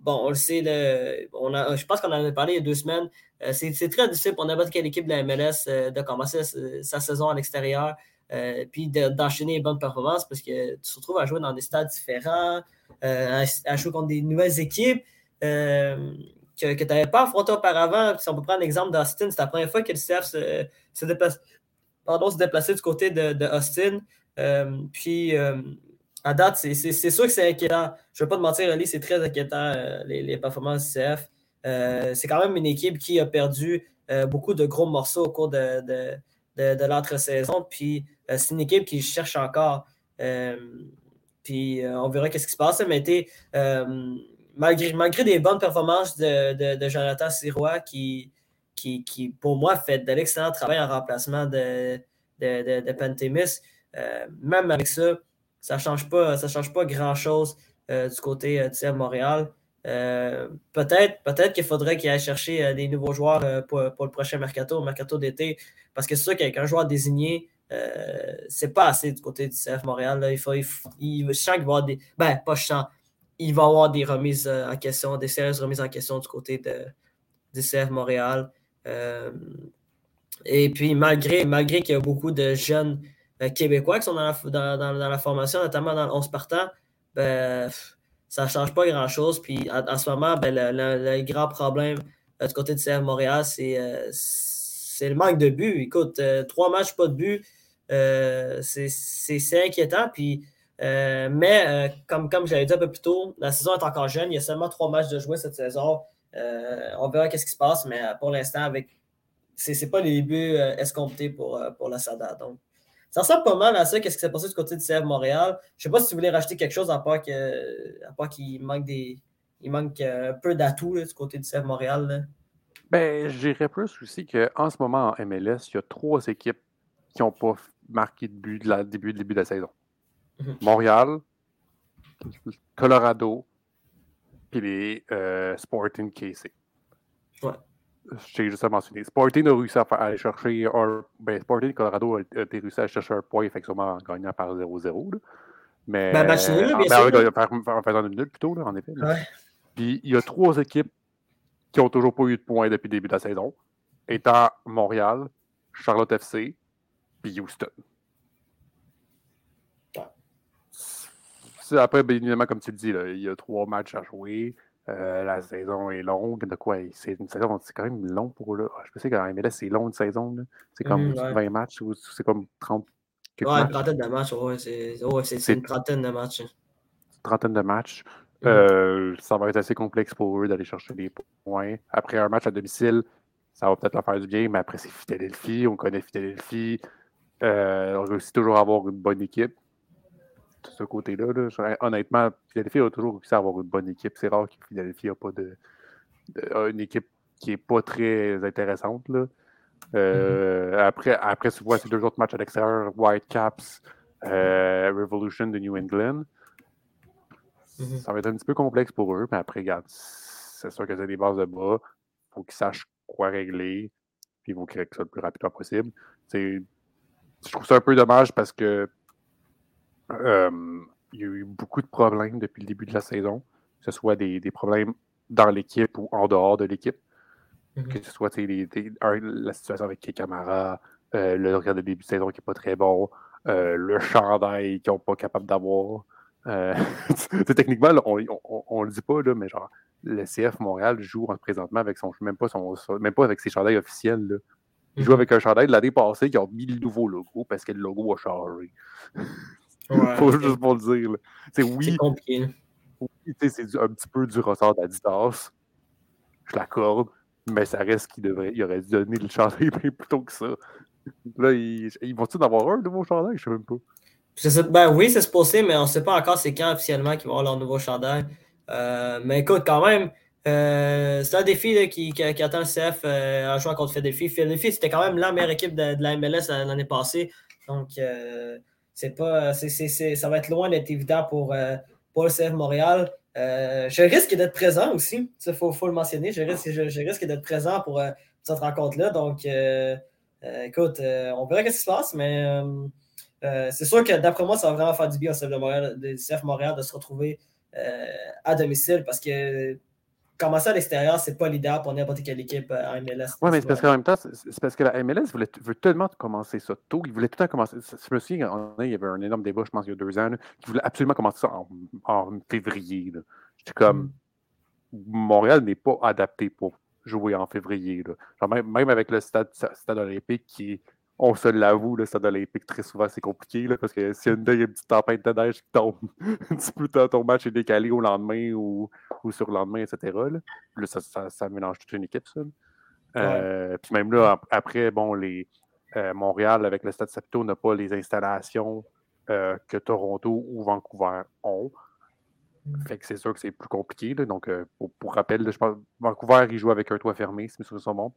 bon, on le sait, on a, je pense qu'on en a parlé il y a deux semaines. c'est très difficile pour n'importe quelle équipe de la MLS de commencer sa saison à l'extérieur. Euh, puis d'enchaîner les bonnes performances parce que tu te retrouves à jouer dans des stades différents, euh, à, jouer contre des nouvelles équipes euh, que, tu n'avais pas affrontées auparavant. Si on peut prendre l'exemple d'Austin, c'est la première fois que le CF se, déplace, pardon, se déplaçait du côté de, Austin. puis à date, c'est sûr que c'est inquiétant. Je ne vais pas te mentir, Ali, c'est très inquiétant les, performances du CF. c'est quand même une équipe qui a perdu beaucoup de gros morceaux au cours de, de, l'entre-saison. Puis c'est une équipe qui cherche encore. Euh, puis euh, on verra qu'est-ce qui se passe. Mais malgré, malgré des bonnes performances de, Jonathan Sirois, qui, qui, pour moi, fait de l'excellent travail en remplacement de, de, de Pentemis, même avec ça, ça ne change pas, change pas grand-chose du côté de Montréal. peut-être peut qu'il faudrait qu'il aille chercher des nouveaux joueurs pour, pour, le prochain mercato, mercato d'été, parce que c'est sûr qu'avec un joueur désigné, euh, c'est pas assez du côté du CF Montréal. Il, faut, je sens qu'il va y avoir des. Ben, pas je sens. Il va y avoir des remises euh, en question, des sérieuses remises en question du côté de, du CF Montréal. Euh, et puis, malgré, malgré qu'il y a beaucoup de jeunes Québécois qui sont dans la, dans, la, formation, notamment dans le 11 partant, ben, ça ne change pas grand-chose. Puis, en, ce moment, ben, le, grand problème du côté du CF Montréal, c'est le manque de but. Écoute, trois matchs, pas de but. Euh, c'est inquiétant. Puis, euh, mais euh, comme, comme je l'avais dit un peu plus tôt, la saison est encore jeune. Il y a seulement trois matchs de jouer cette saison. on verra qu'est-ce qui se passe, mais pour l'instant, avec c'est pas les débuts escomptés pour, pour la SADA. Donc, ça ressemble pas mal à ça. Qu'est-ce qui s'est passé du côté du CF Montréal? Je sais pas si tu voulais rajouter quelque chose à part qu'il manque des. Il manque un peu d'atouts du côté du CF Montréal. Ben, je dirais plus aussi qu'en ce moment en MLS, il y a trois équipes qui n'ont pas marqué de but de la, début, début de la saison. Mhm. Montréal, Colorado, puis les euh, Sporting KC. Ouais. J'ai juste à mentionner. Sporting a réussi à, aller chercher un. Ben, Sporting Colorado a, a réussi à chercher un point, effectivement, en gagnant par 0-0. Mais. Ben, match nul, bien en, sûr. En, faisant une nulle plutôt, là, en effet. Ouais. Puis il y a trois équipes qui n'ont toujours pas eu de points depuis le début de la saison, étant Montréal, Charlotte FC, puis Houston. Après, bien évidemment, comme tu le dis, il y a trois matchs à jouer. Euh, la saison est longue. De quoi C'est une saison, c'est quand même long pour eux. Je sais qu'en MLS, c'est long une saison. C'est comme 20 mm, matchs ou c'est comme 30. Ouais, une trentaine de matchs. Ouais, c'est une trentaine de matchs. Une trentaine de matchs. Mm. Euh, ça va être assez complexe pour eux d'aller chercher des points. Après un match à domicile, ça va peut-être leur faire du bien, mais après, c'est Philadelphie. On connaît Philadelphie. Euh, on réussit toujours à avoir une bonne équipe. ce côté-là. Honnêtement, Philadelphie a toujours réussi à avoir une bonne équipe. C'est rare que Philadelphie n'a pas de, une équipe qui n'est pas très intéressante. Là. Euh, mm-hmm. après, après, tu vois ces deux autres matchs à l'extérieur, Whitecaps, euh, Revolution de New England. Mm-hmm. Ça va être un petit peu complexe pour eux, mais après, regarde, c'est sûr que c'est des bases de bas. Il faut qu'ils sachent quoi régler, puis ils vont créer ça le plus rapidement possible. Je trouve ça un peu dommage parce que euh, il y a eu beaucoup de problèmes depuis le début de la saison, que ce soit des, des problèmes dans l'équipe ou en dehors de l'équipe. Mm-hmm. Que ce soit la situation avec Kekamara, euh, le regard de début de saison qui n'est pas très bon, euh, le chandail qu'ils sont pas capable d'avoir. Euh, techniquement, on ne le dit pas, là, mais genre, le CF Montréal joue présentement avec son même pas son, même pas avec ses chandails officiels. Là. Il joue mm-hmm. avec un chandail de l'année passée qui a mis le nouveau logo parce que le logo a changé. Ouais, Faut juste pour le dire. C'est oui. compliqué. Oui, c'est un petit peu du ressort d'Adidas. Je l'accorde, mais ça reste qu'il devrait. Il aurait dû donner le chandail bien plus tôt que ça. Là, ils, ils vont-ils en avoir un nouveau chandail? Je sais même pas. Ben oui, c'est supposé, mais on ne sait pas encore c'est quand officiellement qu'ils vont avoir leur nouveau chandail. Euh, mais écoute, quand même, euh, c'est un défi qui, qui, attend le CF euh, en jouant contre Philadelphie. Philadelphie, c'était quand même la meilleure équipe de, la MLS l'année passée. Donc, c'est pas, ça va être loin d'être évident pour, pour le CF Montréal. je risque d'être présent aussi. Il faut, faut, le mentionner. Je risque, je, risque d'être présent pour cette rencontre-là. Donc, écoute, on verra ce qui se passe, mais c'est sûr que d'après moi, ça va vraiment faire du bien au CF, Montréal, CF Montréal de se retrouver euh, à domicile parce que commencer à l'extérieur, c'est pas l'idéal pour n'importe quelle équipe euh, en MLS. Oui, mais c'est parce qu'en même temps, c'est parce que la MLS voulait, veut tellement commencer ça tôt. Ils voulaient tout le temps commencer. Je me souviens, il y avait un énorme débat, je pense, il y a deux ans, qui voulait absolument commencer ça en, février. J'étais comme, mm. Montréal n'est pas adapté pour jouer en février. même, même, avec le stade, stade olympique qui est on se l'avoue, le stade olympique, très souvent, c'est compliqué, là, parce que s'il y a une, petite tempête de neige qui tombe, un petit peu ton match est décalé au lendemain ou, ou sur le lendemain, etc. Là, ça, mélange toute une équipe, ça. Euh, puis même là, après, bon, les euh, Montréal, avec le Stade Saputo, n'a pas les installations euh, que Toronto ou Vancouver ont. Mm. Fait que c'est sûr que c'est plus compliqué. Donc, pour, rappel, je pense Vancouver, il joue avec un toit fermé, si mes souvenirs sont bons.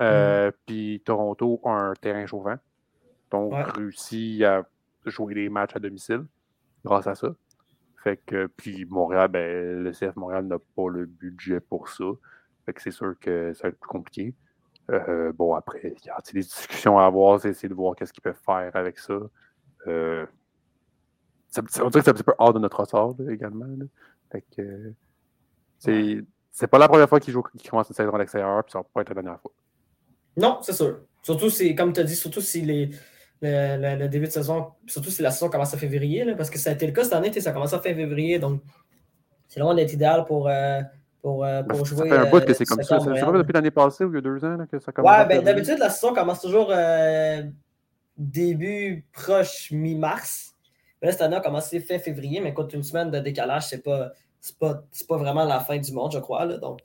Euh, mm. Puis Toronto a un terrain chauffant. Donc, réussit à jouer des matchs à domicile grâce à ça. Fait que, puis Montréal, ben, le CF Montréal n'a pas le budget pour ça. Fait que c'est sûr que ça va être plus compliqué. Euh, bon, après, il y a des discussions à avoir, c'est essayer de voir qu'est-ce qu'ils peuvent faire avec ça. Euh, on dirait que c'est un petit peu hors de notre ressort également. Fait que c'est pas la première fois qu'ils commencent une saison à l'extérieur, puis ça va pas être la dernière fois. Non, c'est sûr. Surtout si, comme tu as dit, surtout si les, le, début de saison, surtout si la saison commence en février, parce que ça a été le cas cette année, ça a commencé en fin février, donc c'est loin d'être idéal pour, euh, pour, euh, pour jouer. Ça fait un bout que c'est comme ça. C'est pas depuis l'année passée ou il y a deux ans que ça commence. Ouais, ben, d'habitude, la saison commence toujours euh, début proche mi-mars. Là, cette année, a commencé fin février, mais écoute, une semaine de décalage, c'est pas, pas, pas vraiment la fin du monde, je crois. Là, donc,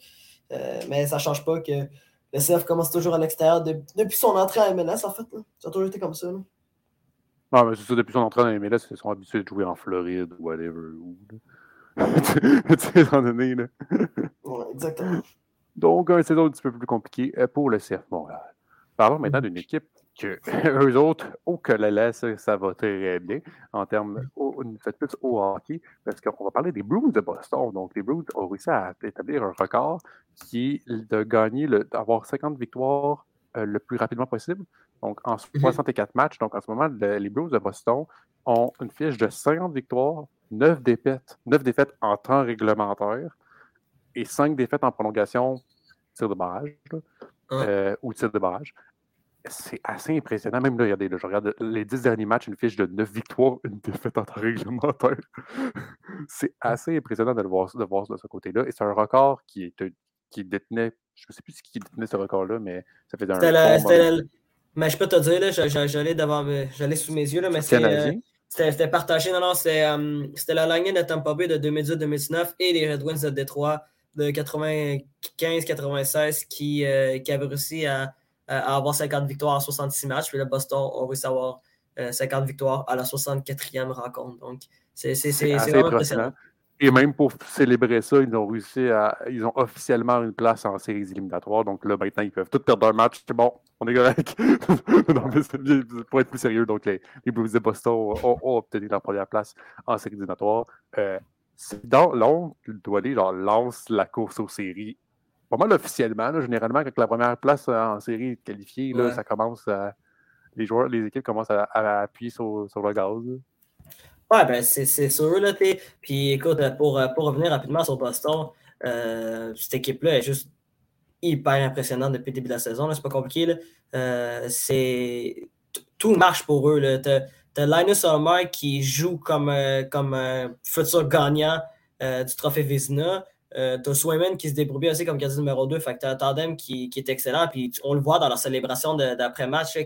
mais ça ne change pas que le CF commence toujours à l'extérieur depuis son entrée à MLS, en fait. Ça a toujours été comme ça. Non, mais c'est ça, depuis son entrée à MLS, ils sont habitués de jouer en Floride ou whatever. tu sais, étant donné. Là. ouais, exactement. Donc, une saison un petit peu plus compliquée euh, pour le CF Montréal. Parlons maintenant mm-hmm. d'une équipe que eux autres, au Collet, ça, ça va très bien en termes une plus au hockey, parce qu'on va parler des Bruins de Boston. Donc, les Bruins ont réussi à établir un record qui est de gagner, d'avoir 50 victoires euh, le plus rapidement possible. Donc, en 64 mhm. matchs. Donc, en ce moment, les Bruins de Boston ont une fiche de 50 victoires, 9 défaites, 9 défaites en temps réglementaire et 5 défaites en prolongation, tir de barrage, euh, ou tir de barrage c'est assez impressionnant. Même là, regardez, je regarde les dix derniers matchs, une fiche de neuf victoires, une défaite en temps réglementaire. c'est assez impressionnant de le voir, de, voir de ce côté-là. Et c'est un record qui, est, qui détenait, je ne sais plus qui détenait ce record-là, mais ça fait un. mais je peux te dire, j'allais sous mes yeux, là, mais c'est. Euh, c'était partagé, non, non, euh, c'était la lignée de Tampa Bay de 2018-2019 et les Red Wings de Détroit de 95-96 qui, euh, qui avaient réussi à euh, à avoir 50 victoires en 66 matchs. Puis le Boston a réussi à avoir 50 victoires à la 64e rencontre. Donc, C'est vraiment impressionnant. Et même pour célébrer ça, ils ont réussi à. Ils ont officiellement une place en séries éliminatoires. Donc là, maintenant, ils peuvent tous perdre un match. C'est bon, on est correct. non, mais pour être plus sérieux, donc les, les Blues de Boston ont, obtenu leur première place en séries éliminatoires. Euh, dans l'oncle, aller genre, lance la course aux séries pas mal officiellement. généralement, avec la première place en série qualifiée, là, ça commence à. Les joueurs, les équipes commencent à, appuyer sur, sur le gaz. Ouais, ben c'est sûr, là, Puis écoute, pour, pour revenir rapidement sur Boston, euh, cette équipe-là est juste hyper impressionnante depuis le début de la saison. C'est pas compliqué. Là. Euh, c'est... Tout marche pour eux. T'as, as Linus Ulmer qui joue comme, euh, comme un futur gagnant du trophée Vizina. T'as Swayman qui se débrouille aussi comme gardien numéro 2. Fait que un tandem qui, est excellent. Puis on le voit dans la célébration d'après-match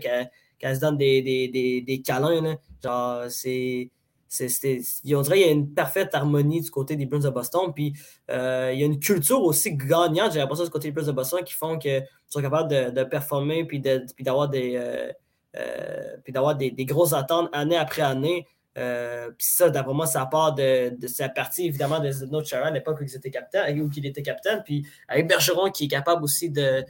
quand, se donne des, des, des, des câlins. Genre, c'est on dirait qu'il y a une parfaite harmonie du côté des Bruins de Boston. Puis euh, il y a une culture aussi gagnante, j'ai l'impression, du côté des Bruins de Boston qui font qu'ils sont capables de, performer puis d'avoir des, euh, euh, d'avoir des, grosses attentes année après année. Puis ça, d'après moi, ça part de, sa partie, évidemment, de Zedno Chara à l'époque où il était capitaine, il était capitaine. Puis avec Bergeron qui est capable aussi de.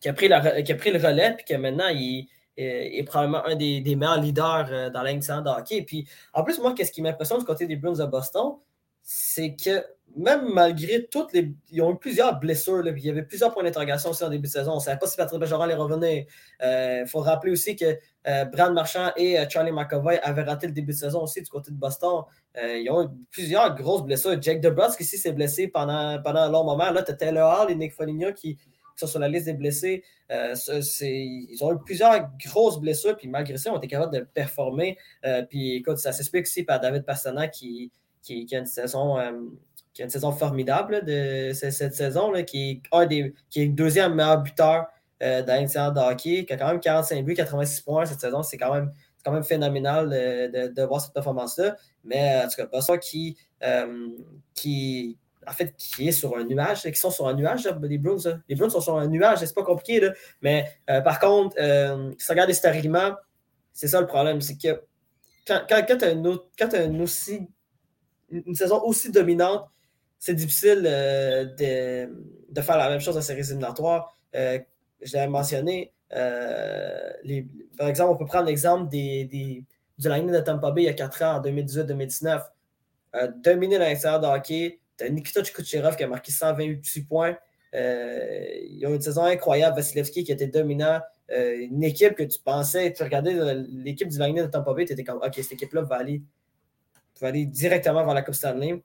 qui, a pris qui a pris le relais, puis que maintenant, il est probablement un des, meilleurs leaders euh, dans l'incident de hockey. Puis, en plus, moi, qu'est-ce qui m'impressionne du côté des Bruins de Boston, c'est que même malgré toutes les. Ils ont eu plusieurs blessures, il y avait plusieurs points d'interrogation aussi en début de saison. On ne savait pas si Patrick Bergeron allait revenir. Il euh, faut rappeler aussi que euh, Brad Marchand et Charlie McAvoy avaient raté le début de saison aussi du côté de Boston. ils ont eu plusieurs grosses blessures. Jake DeBrusque ici s'est blessé pendant, pendant un long moment. Là, tu Taylor Hall et Nick Foligno qui, sont sur la liste des blessés. Euh, ils ont eu plusieurs grosses blessures, puis malgré ça, ils ont été capables de performer. Euh, puis écoute, ça s'explique aussi par David Pastana qui, qui, a une saison. Euh, qui a une saison formidable de cette, saison, là, qui, est un des, qui est le deuxième meilleur buteur dans l'incident de hockey, qui a quand même 45 buts, 86 points cette saison. C'est quand même, quand même phénoménal de, de, voir cette performance-là. Mais en tout cas, pas ça qui, qui, en fait, qui est sur un nuage, qui sont sur un nuage, les Bruins. Les Bruins sont sur un nuage, c'est pas compliqué. Là. Mais euh, par contre, euh, si tu regardes historiquement, c'est ça le problème, c'est que quand, quand, tu as, une, aussi, une saison aussi dominante, c'est difficile euh, de, faire la même chose en séries éliminatoires. je l'avais mentionné. Les, par exemple, on peut prendre l'exemple des, des, du line de Tampa Bay il y a 4 ans, en 2018-2019. dominer l'extérieur de hockey, Nikita Kucherov qui a marqué 128 points. Euh, ils ont une saison incroyable. Vasilevski qui était dominant. Euh, une équipe que tu pensais, tu regardais l'équipe du Lightning de Tampa Bay, tu étais comme OK, cette équipe-là va aller, va aller directement vers la Coupe Stanley.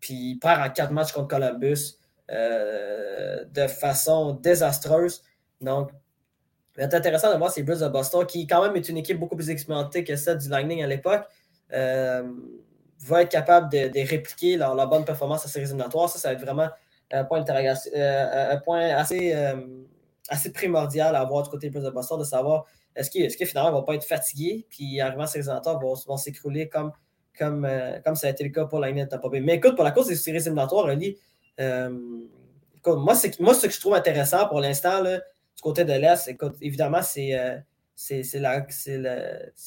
Puis il perd en quatre matchs contre Columbus euh, de façon désastreuse. Donc, c'est intéressant de voir ces Blues de Boston, qui quand même est une équipe beaucoup plus expérimentée que celle du Lightning à l'époque va être capable de, répliquer leur, bonne performance à ces éliminatoires. Ça, ça va être vraiment un point, euh, un point assez, euh, assez primordial à avoir du côté des de Boston, de savoir est-ce que, est finalement ils ne vont pas être fatigués, puis arrivant à ces éliminatoires, vont, vont s'écrouler comme, comme, euh, comme ça a été le cas pour la ligne de Tampa Mais écoute, pour la cause des séries éliminatoires, Ali, moi, moi, ce que je trouve intéressant pour l'instant, du côté de l'Est, écoute, évidemment, c'est c'est la,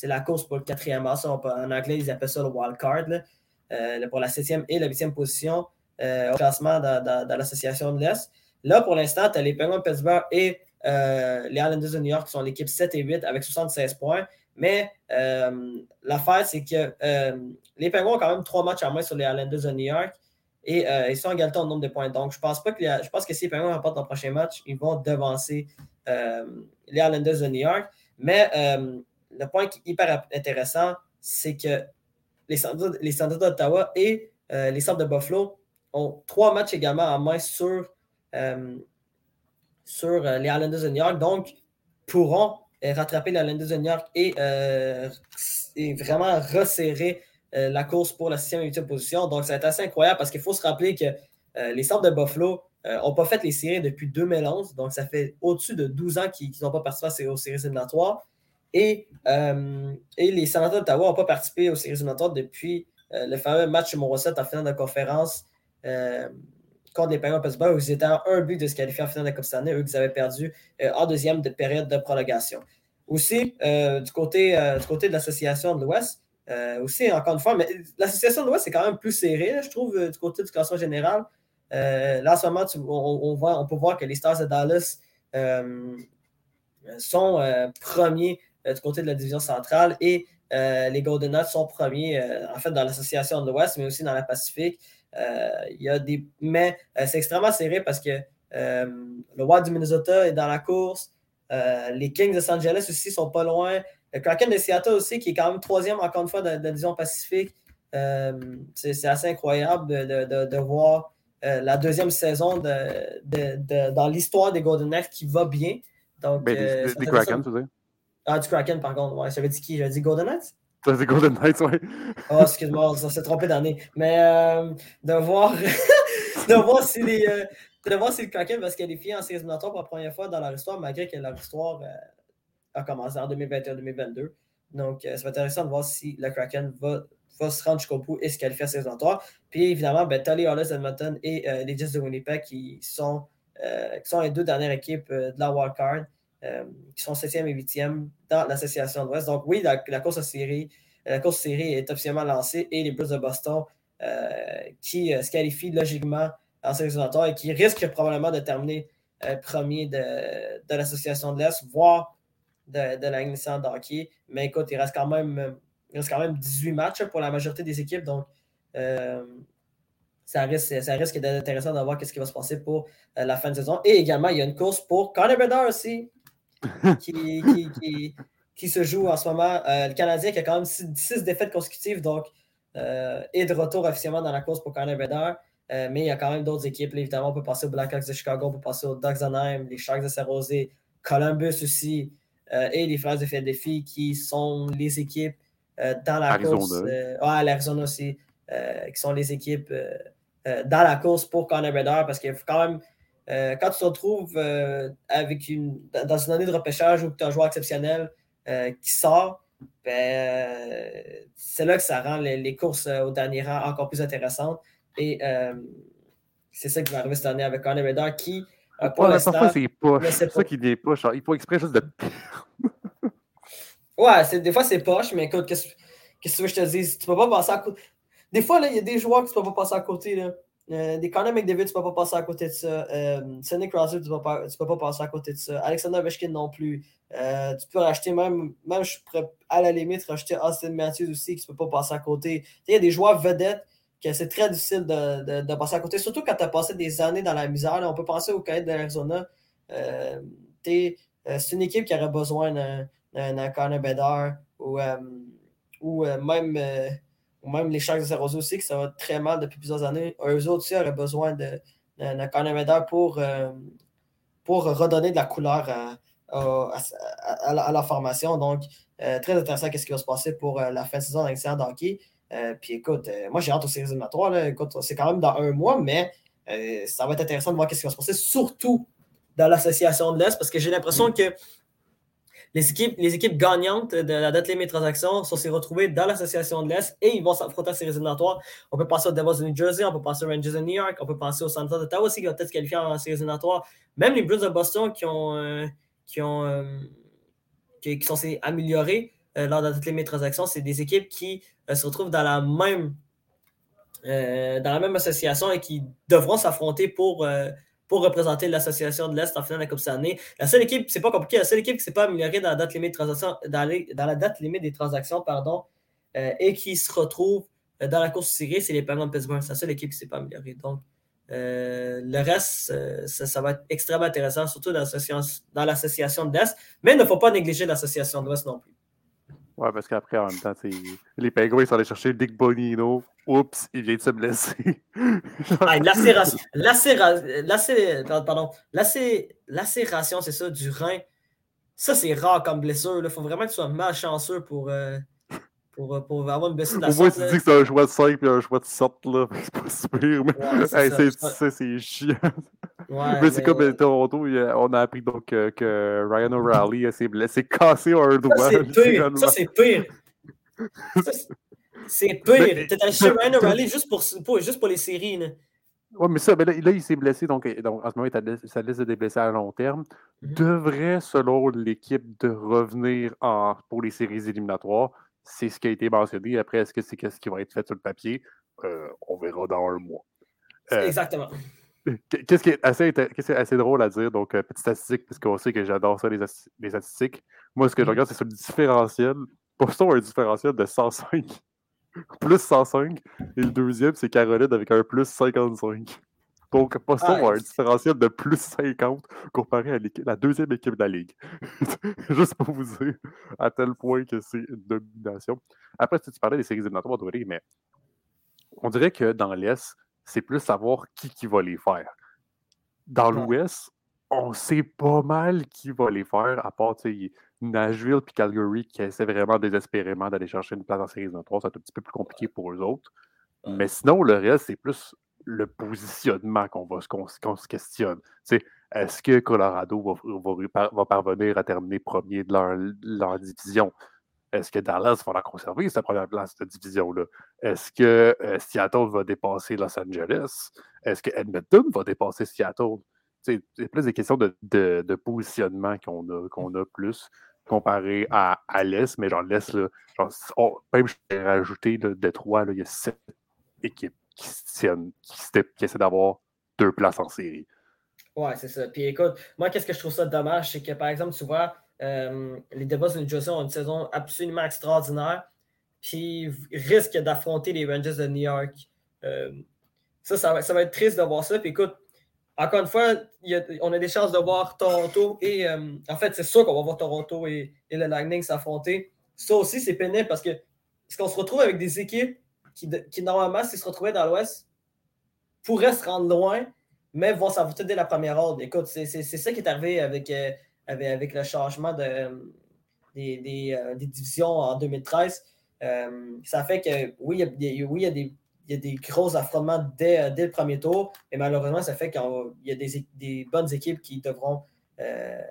la, course pour le quatrième as. En anglais, ils appellent ça le wild card. Euh, pour la septième et la huitième position euh, au classement dans, l'association de l'Est. Là, pour l'instant, tu as les Penguins de Pittsburgh et euh, les Islanders de New York qui sont l'équipe 7 et 8 avec 76 points. Mais l'affaire, c'est que les Penguins ont quand même trois matchs à main sur les Islanders de New York et ils sont égalité en nombre de points. Donc, je pense pas que je pense que si les Penguins remportent leur prochain match, ils vont devancer les Islanders de New York. Mais euh, le point qui est hyper intéressant, c'est que les Sanders d'Ottawa et euh, les Sables de Buffalo ont trois matchs également en main sur, euh, sur les Islanders de New York, donc pourront rattraper les Islanders de New York et, et vraiment resserrer la course pour la 6e et 8e position. Donc, c'est assez incroyable parce qu'il faut se rappeler que les Sables de Buffalo n'ont euh, pas fait les séries depuis 2011, donc ça fait au-dessus de 12 ans qu'ils n'ont pas participé aux séries éliminatoires. Et, euh, et les sénateurs d'Ottawa n'ont pas participé aux séries éliminatoires depuis euh, le fameux match numéro 7 en finale de conférence contre les Penguins Pittsburgh, où ils étaient en un but de se qualifier en finale de la Coupe Stanley, eux qui avaient perdu en deuxième de période de prolongation. Aussi, du, côté, du côté de l'association de l'Ouest, aussi, encore une fois, mais l'association de l'Ouest, c'est quand même plus serré, je trouve, du côté du classement général. là, en ce moment, on, voit, on peut voir que les Stars de Dallas sont premiers du côté de la division centrale et les Golden Knights sont premiers, en fait, dans l'association de l'Ouest, mais aussi dans la Pacifique. Il y a des... Mais c'est extrêmement serré parce que le Wild du Minnesota est dans la course. les Kings de Los Angeles aussi sont pas loin. Le Kraken de Seattle aussi, qui est quand même troisième, encore une fois, de, la division Pacifique. c'est assez incroyable de, voir la deuxième saison dans l'histoire des Golden Knights qui va bien. Donc, ben, des, Kraken, tu veux dire? Ah, du Kraken, par contre. Ouais, j'avais dit qui? J'avais dit Golden Knights? C'est Golden Knights, oui. oh, excuse-moi, ça s'est trompé d'année. Mais de voir. de voir si les, de voir si le Kraken va se qualifier en séries éliminatoires pour la première fois dans leur histoire, malgré que leur histoire euh, a commencé en 2021-2022. Donc, euh, être intéressant de voir si le Kraken va, va se rendre jusqu'au bout et se qualifier en séries éliminatoires. Puis, évidemment, ben, Hollis Edmonton et euh, les Jets de Winnipeg qui sont, qui sont les deux dernières équipes de la wildcard, qui sont 7e et 8e dans l'association de l'Ouest. Donc, oui, la, course à série, la course série est officiellement lancée et les Blues de Boston qui se qualifient logiquement en séries et qui risque probablement de terminer euh, premier de, l'association de l'Est, voire de, de la. Mais écoute, il reste quand même il reste quand même 18 matchs pour la majorité des équipes, donc euh, ça risque, ça risque d'être intéressant de voir ce qui va se passer pour euh, la fin de saison. Et également, il y a une course pour Connor aussi, qui, qui, se joue en ce moment. le Canadien qui a quand même 6 défaites consécutives, donc est de retour officiellement dans la course pour Connor Bedard. Euh, mais il y a quand même d'autres équipes. évidemment, on peut passer aux Blackhawks de Chicago, on peut passer aux Ducks d'Anaheim, les Sharks de San Jose, Columbus aussi, euh, et les Frères de Philadelphie qui sont les équipes euh, dans la course. ah, l'Arizona aussi, qui sont les équipes dans la course pour Connor Bedard parce qu'il faut quand même. Quand tu te retrouves avec une, dans une année de repêchage où tu as un joueur exceptionnel qui sort, ben, c'est là que ça rend les, les courses au dernier rang encore plus intéressantes. Et euh, c'est ça qui va arriver cette année avec Connor Bedard qui, euh, pour ouais, l'instant. c'est poche. C'est ça qui est poche. Il faut exprès juste de. ouais, des fois c'est poche, mais écoute, qu'est-ce que tu veux que je te dise? Tu peux pas passer à côté. Des fois, il y a des joueurs que tu peux pas passer à côté. Là. Euh, des Connor McDavid, tu peux pas passer à côté de ça. Euh, Sonny Crosby, tu peux, peux pas passer à côté de ça. Alexander Ovechkin non plus. Euh, tu peux racheter même, même je pourrais à la limite racheter Austin Matthews aussi, qui ne peut pas passer à côté. Il y a des joueurs vedettes que c'est très difficile de, de, passer à côté, surtout quand tu as passé des années dans la misère. on peut penser au Cadet de l'Arizona. Euh, c'est une équipe qui aurait besoin d'un Connor Bedard ou, ou même, même les Sharks de San aussi, que ça va très mal depuis plusieurs années. Eux autres aussi auraient besoin d'un Bedard pour, pour redonner de la couleur à, à, la, formation. Donc, très intéressant qu'est-ce qui va se passer pour la fin de saison dans hockey. Euh, puis écoute, euh, moi j'ai hâte aux séries éliminatoires. Écoute, c'est quand même dans un mois, mais euh, ça va être intéressant de voir ce qui va se passer, surtout dans l'association de l'Est, parce que j'ai l'impression mm. que les équipes, les équipes gagnantes de la date limite transaction sont retrouvées dans l'association de l'Est et ils vont s'affronter aux séries éliminatoires. On peut penser aux Devils de New Jersey, on peut penser aux Rangers de New York, on peut penser aux Santa d'Ottawa aussi qui vont peut-être qualifier en séries éliminatoires. Même les Blues de Boston qui ont, qui ont qui, qui sont améliorés lors de la date limite transaction, c'est des équipes qui se retrouvent dans la même euh, dans la même association et qui devront s'affronter pour, euh, pour représenter l'association de l'Est en finale de la Coupe année. La seule équipe, c'est pas compliqué, la seule équipe qui s'est pas améliorée dans la date limite, des transactions pardon, euh, et qui se retrouve dans la course série, c'est les Penguins de Pittsburgh. C'est la seule équipe qui s'est pas améliorée. Donc, le reste, ça, va être extrêmement intéressant, surtout dans l'association de l'Est. Mais il ne faut pas négliger l'association de l'Ouest non plus. Ouais, parce qu'après, en même temps, les Penguins, sont allés chercher Dick Bonino. Oups, il vient de se blesser. ah, lacération, lacération, lacération, c'est ça, du rein. Ça, c'est rare comme blessure. Il faut vraiment que tu sois malchanceux pour, euh, pour, euh, pour, avoir une blessure de la Au moins, tu dis que c'est un choix de 5 et un choix de 7, là. C'est pas super, mais c'est chiant. Ouais, mais c'est comme à Toronto, on a appris donc que, Ryan O'Reilly s'est blessé, cassé un doigt. Ça, c'est pire. Ça, c'est pire. C'est pire. T'es allé chez Ryan O'Reilly juste pour, juste pour les séries. Là. Oui, mais ça, mais là, il s'est blessé, donc, donc, en ce moment, sa liste de blessés à long terme mm-hmm. devrait, selon l'équipe, de revenir en, pour les séries éliminatoires. c'est ce qui a été mentionné. Après, est-ce que c'est ce qui va être fait sur le papier? on verra dans un mois. Exactement. Qu'est-ce qui, est assez, assez drôle à dire? Donc, petite statistique, puisqu'on sait que j'adore ça, les, les, statistiques. Moi, ce que je mm-hmm. regarde, c'est sur le différentiel. Postons un différentiel de 105. plus 105. Et le deuxième, c'est Caroline avec un plus 55. Donc, Postons a un différentiel de plus 50 comparé à la deuxième équipe de la Ligue. Juste pour vous dire à tel point que c'est une domination. Après, si tu parlais des séries éliminatoires, mais on dirait que dans l'Est, c'est plus savoir qui, qui va les faire. Dans l'Ouest, on sait pas mal qui va les faire, à part Nashville et Calgary qui essaient vraiment désespérément d'aller chercher une place en série 3. C'est un petit peu plus compliqué pour eux autres. Mais sinon, le reste, c'est plus le positionnement qu'on va qu'on, se questionne. est-ce que Colorado va, va, parvenir à terminer premier de leur, leur division? Est-ce que Dallas va la conserver, sa première place de division-là? Est-ce que euh, Seattle va dépasser Los Angeles? Est-ce que Edmonton va dépasser Seattle? C'est plus des questions de, positionnement qu'on a, qu'on a plus comparé à, à l'Est, mais genre l'Est, même je vais rajouter de Détroit, il y a sept équipes qui tiennent, qui, essaient d'avoir deux places en série. Ouais, c'est ça. Puis écoute, moi, qu'est-ce que je trouve ça dommage, c'est que par exemple, tu vois, euh, les Devils de New Jersey ont une saison absolument extraordinaire, puis risquent d'affronter les Rangers de New York. Euh, ça, ça va, être triste de voir ça. Puis écoute, encore une fois, on a des chances de voir Toronto et. Euh, en fait, c'est sûr qu'on va voir Toronto et, le Lightning s'affronter. Ça aussi, c'est pénible parce que est-ce qu'on se retrouve avec des équipes qui, qui normalement, s'ils se retrouvaient dans l'Ouest, pourraient se rendre loin, mais vont s'affronter dès la première ordre. Écoute, c'est ça qui est arrivé avec avec, le changement de, euh, des, divisions en 2013. Euh, ça fait que oui, oui, il y a des, gros affrontements dès, le premier tour, mais malheureusement, ça fait qu'il y a des, bonnes équipes qui devront, euh,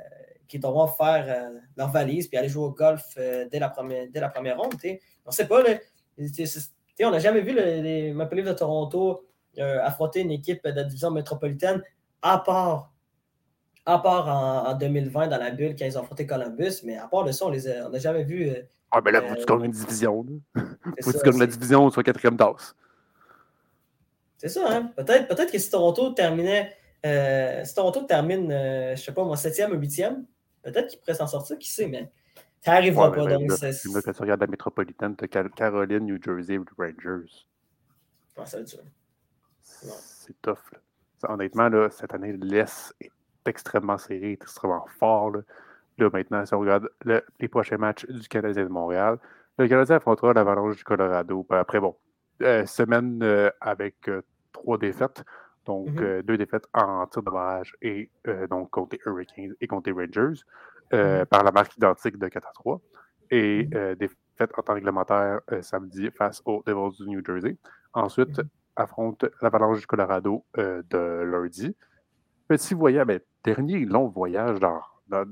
qui devront faire leur valise puis aller jouer au golf dès, la première, dès la première ronde. On ne sait pas, on n'a jamais vu les Maple Leafs de Toronto affronter une équipe de la division métropolitaine à part à part en, 2020 dans la bulle quand ils ont affronté Columbus, mais à part de ça, on n'a jamais vu. Euh, ah, ben là, faut que tu gagnes une division. faut que tu gagnes la division soit quatrième tasse. C'est ça, hein? Peut-être peut que si Toronto terminait. Euh, si Toronto termine, euh, je sais pas, moi, septième ou huitième, peut-être qu'il pourrait s'en sortir, qui sait, mais ça n'arrivera pas. donc, c'est... Là, quand tu regardes la métropolitaine, tu as Caroline, New Jersey ou Rangers. Ça va être C'est tough. Là. Honnêtement, là, cette année, l'Est est extrêmement serré, extrêmement fort. Là. maintenant, si on regarde les prochains matchs du Canadien de Montréal, le Canadien affrontera l'Avalanche du Colorado. Après, bon, euh, semaine euh, avec euh, trois défaites. Donc, mm-hmm. deux défaites en tir de barrage et donc contre les Hurricanes et contre les Rangers mm-hmm. par la marque identique de 4 à 3. Et mm-hmm. défaites en temps réglementaire samedi face aux Devils du New Jersey. Ensuite, affronte l'Avalanche du Colorado de lundi. Petit voyage, mais dernier long voyage dans,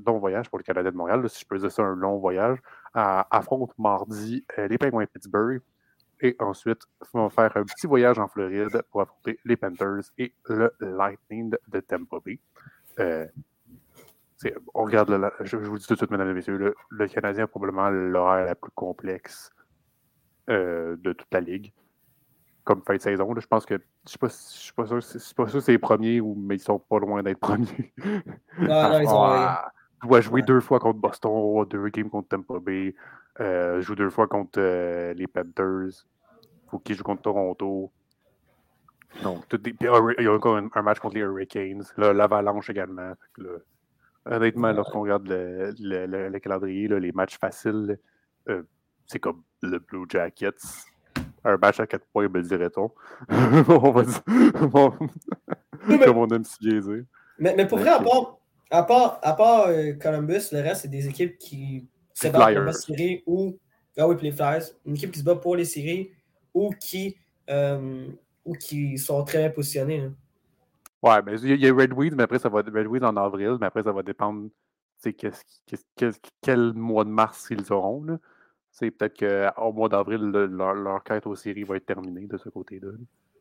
long voyage pour le Canadien de Montréal, si je peux dire ça, un long voyage, affronte mardi euh, les Penguins de Pittsburgh et ensuite vont faire un petit voyage en Floride pour affronter les Panthers et le Lightning de Tampa Bay. Euh, on regarde, le, je, vous dis tout de suite, mesdames et messieurs, le, Canadien a probablement l'horaire la plus complexe euh, de toute la ligue comme fin de saison. Je pense que je ne suis pas sûr sûr c'est les premiers, ou, mais ils sont pas loin d'être premiers. Non, non, ils sont ah, doit jouer deux fois contre Boston, deux games contre Tampa Bay, euh, joue deux fois contre euh, les Panthers. Faut qu'ils jouent contre Toronto. Donc, il y a encore un, match contre les Hurricanes, l'Avalanche également. honnêtement, lorsqu'on regarde le, le, le, calendrier, les matchs faciles, euh, c'est comme le Blue Jackets, un match à 4 points, me dirait-on. on va dire. Comme on aime si bien dire. Mais, mais pour vrai, à part, à part, à part euh, Columbus, le reste, c'est des équipes qui se battent pour la série ou. Ah oui, les Flyers. Une équipe qui se bat pour les séries ou qui, euh, ou qui sont très bien positionnées. Ouais, mais il y a Red Weeds, mais après, ça va Red Weeds en avril, mais après, ça va dépendre quel mois de mars ils auront. Là. C'est peut-être qu'au mois d'avril, leur, quête aux séries va être terminée de ce côté-là.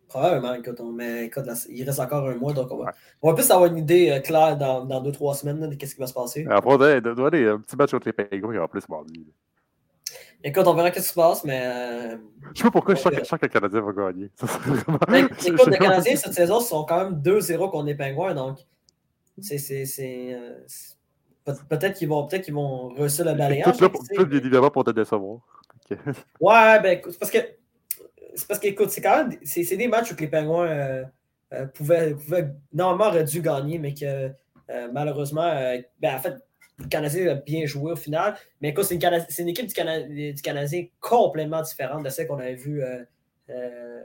Probablement, écoute, mais écoute, il reste encore un mois, donc on va, on va plus avoir une idée euh, claire dans, dans deux, trois semaines de ce qui va se passer. Après, il doit y avoir un petit match contre les Penguins en plus mardi. Écoute, on verra ce qui se passe, mais. Euh, je sais pas pourquoi je sens, que le Canadien va gagner. vraiment... Ben, écoute, les Canadiens, cette saison, sont quand même 2-0 contre les Penguins, donc. C'est. Euh, peut-être qu'ils vont, peut vont réussir le balayage. Tout, là, tout bien évidemment pour te décevoir. Ouais, ben écoute, parce que. C'est parce que, écoute, c'est quand même. C'est des matchs où les Penguins euh, pouvaient, pouvaient, Normalement, auraient dû gagner, mais que malheureusement. ben, en fait, le Canadien a bien joué au final. Mais écoute, c'est une, équipe du, du, Canadien complètement différente de celle qu'on avait vue euh, euh,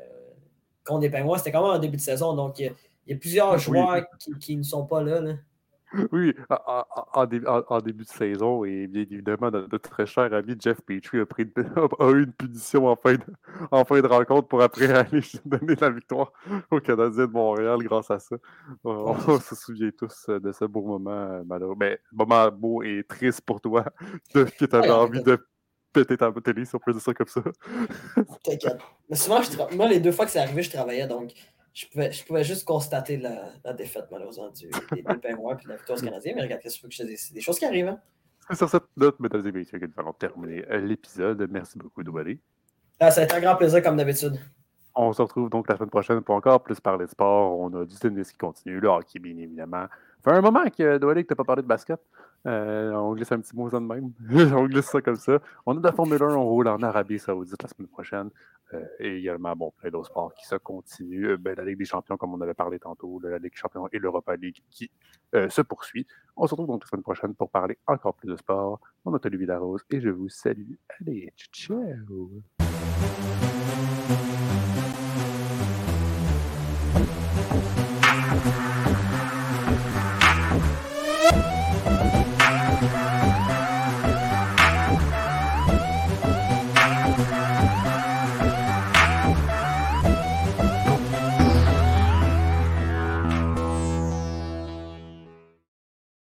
contre les Penguins. C'était quand même en début de saison. Donc, il y a, plusieurs joueurs qui, ne sont pas là. là. Oui, en, début de saison, et bien évidemment, notre, très cher ami Jeff Petrie a, pris, a eu une punition en fin, de, en fin de rencontre pour après aller donner la victoire au Canadien de Montréal grâce à ça. On, se souvient tous de ce beau moment euh, malheureux. Mais moment beau et triste pour toi, de, que tu avais envie de péter ta télé, si on peut dire ça comme ça. T'inquiète. Mais souvent, moi, les deux fois que c'est arrivé, je travaillais, donc je pouvais, je pouvais juste constater la, la défaite, malheureusement, du, des, des Penguins et de la victoire du Canadien. Mais regarde, qu'est-ce que je C'est des choses qui arrivent. Hein? C'est sur cette note, mesdames et messieurs, que nous allons terminer euh, l'épisode. Merci beaucoup, Doubalé. Ah, ça a été un grand plaisir, comme d'habitude. On se retrouve donc la semaine prochaine pour encore plus parler de sport. On a du tennis qui continue, le hockey, bien évidemment. Ça fait un moment que Doubalé, que tu n'as pas parlé de basket. Euh, on glisse un petit mot ça de même. on glisse ça comme ça. On a de la Formule 1, on roule en Arabie Saoudite la semaine prochaine. Euh, et également, bon, plein d'autres sports qui se continuent. Euh, ben, la Ligue des champions, comme on avait parlé tantôt, la Ligue des champions et l'Europa League qui se poursuit. On se retrouve donc la semaine prochaine pour parler encore plus de sport. Mon nom est Olivier Larose et je vous salue. Allez, ciao!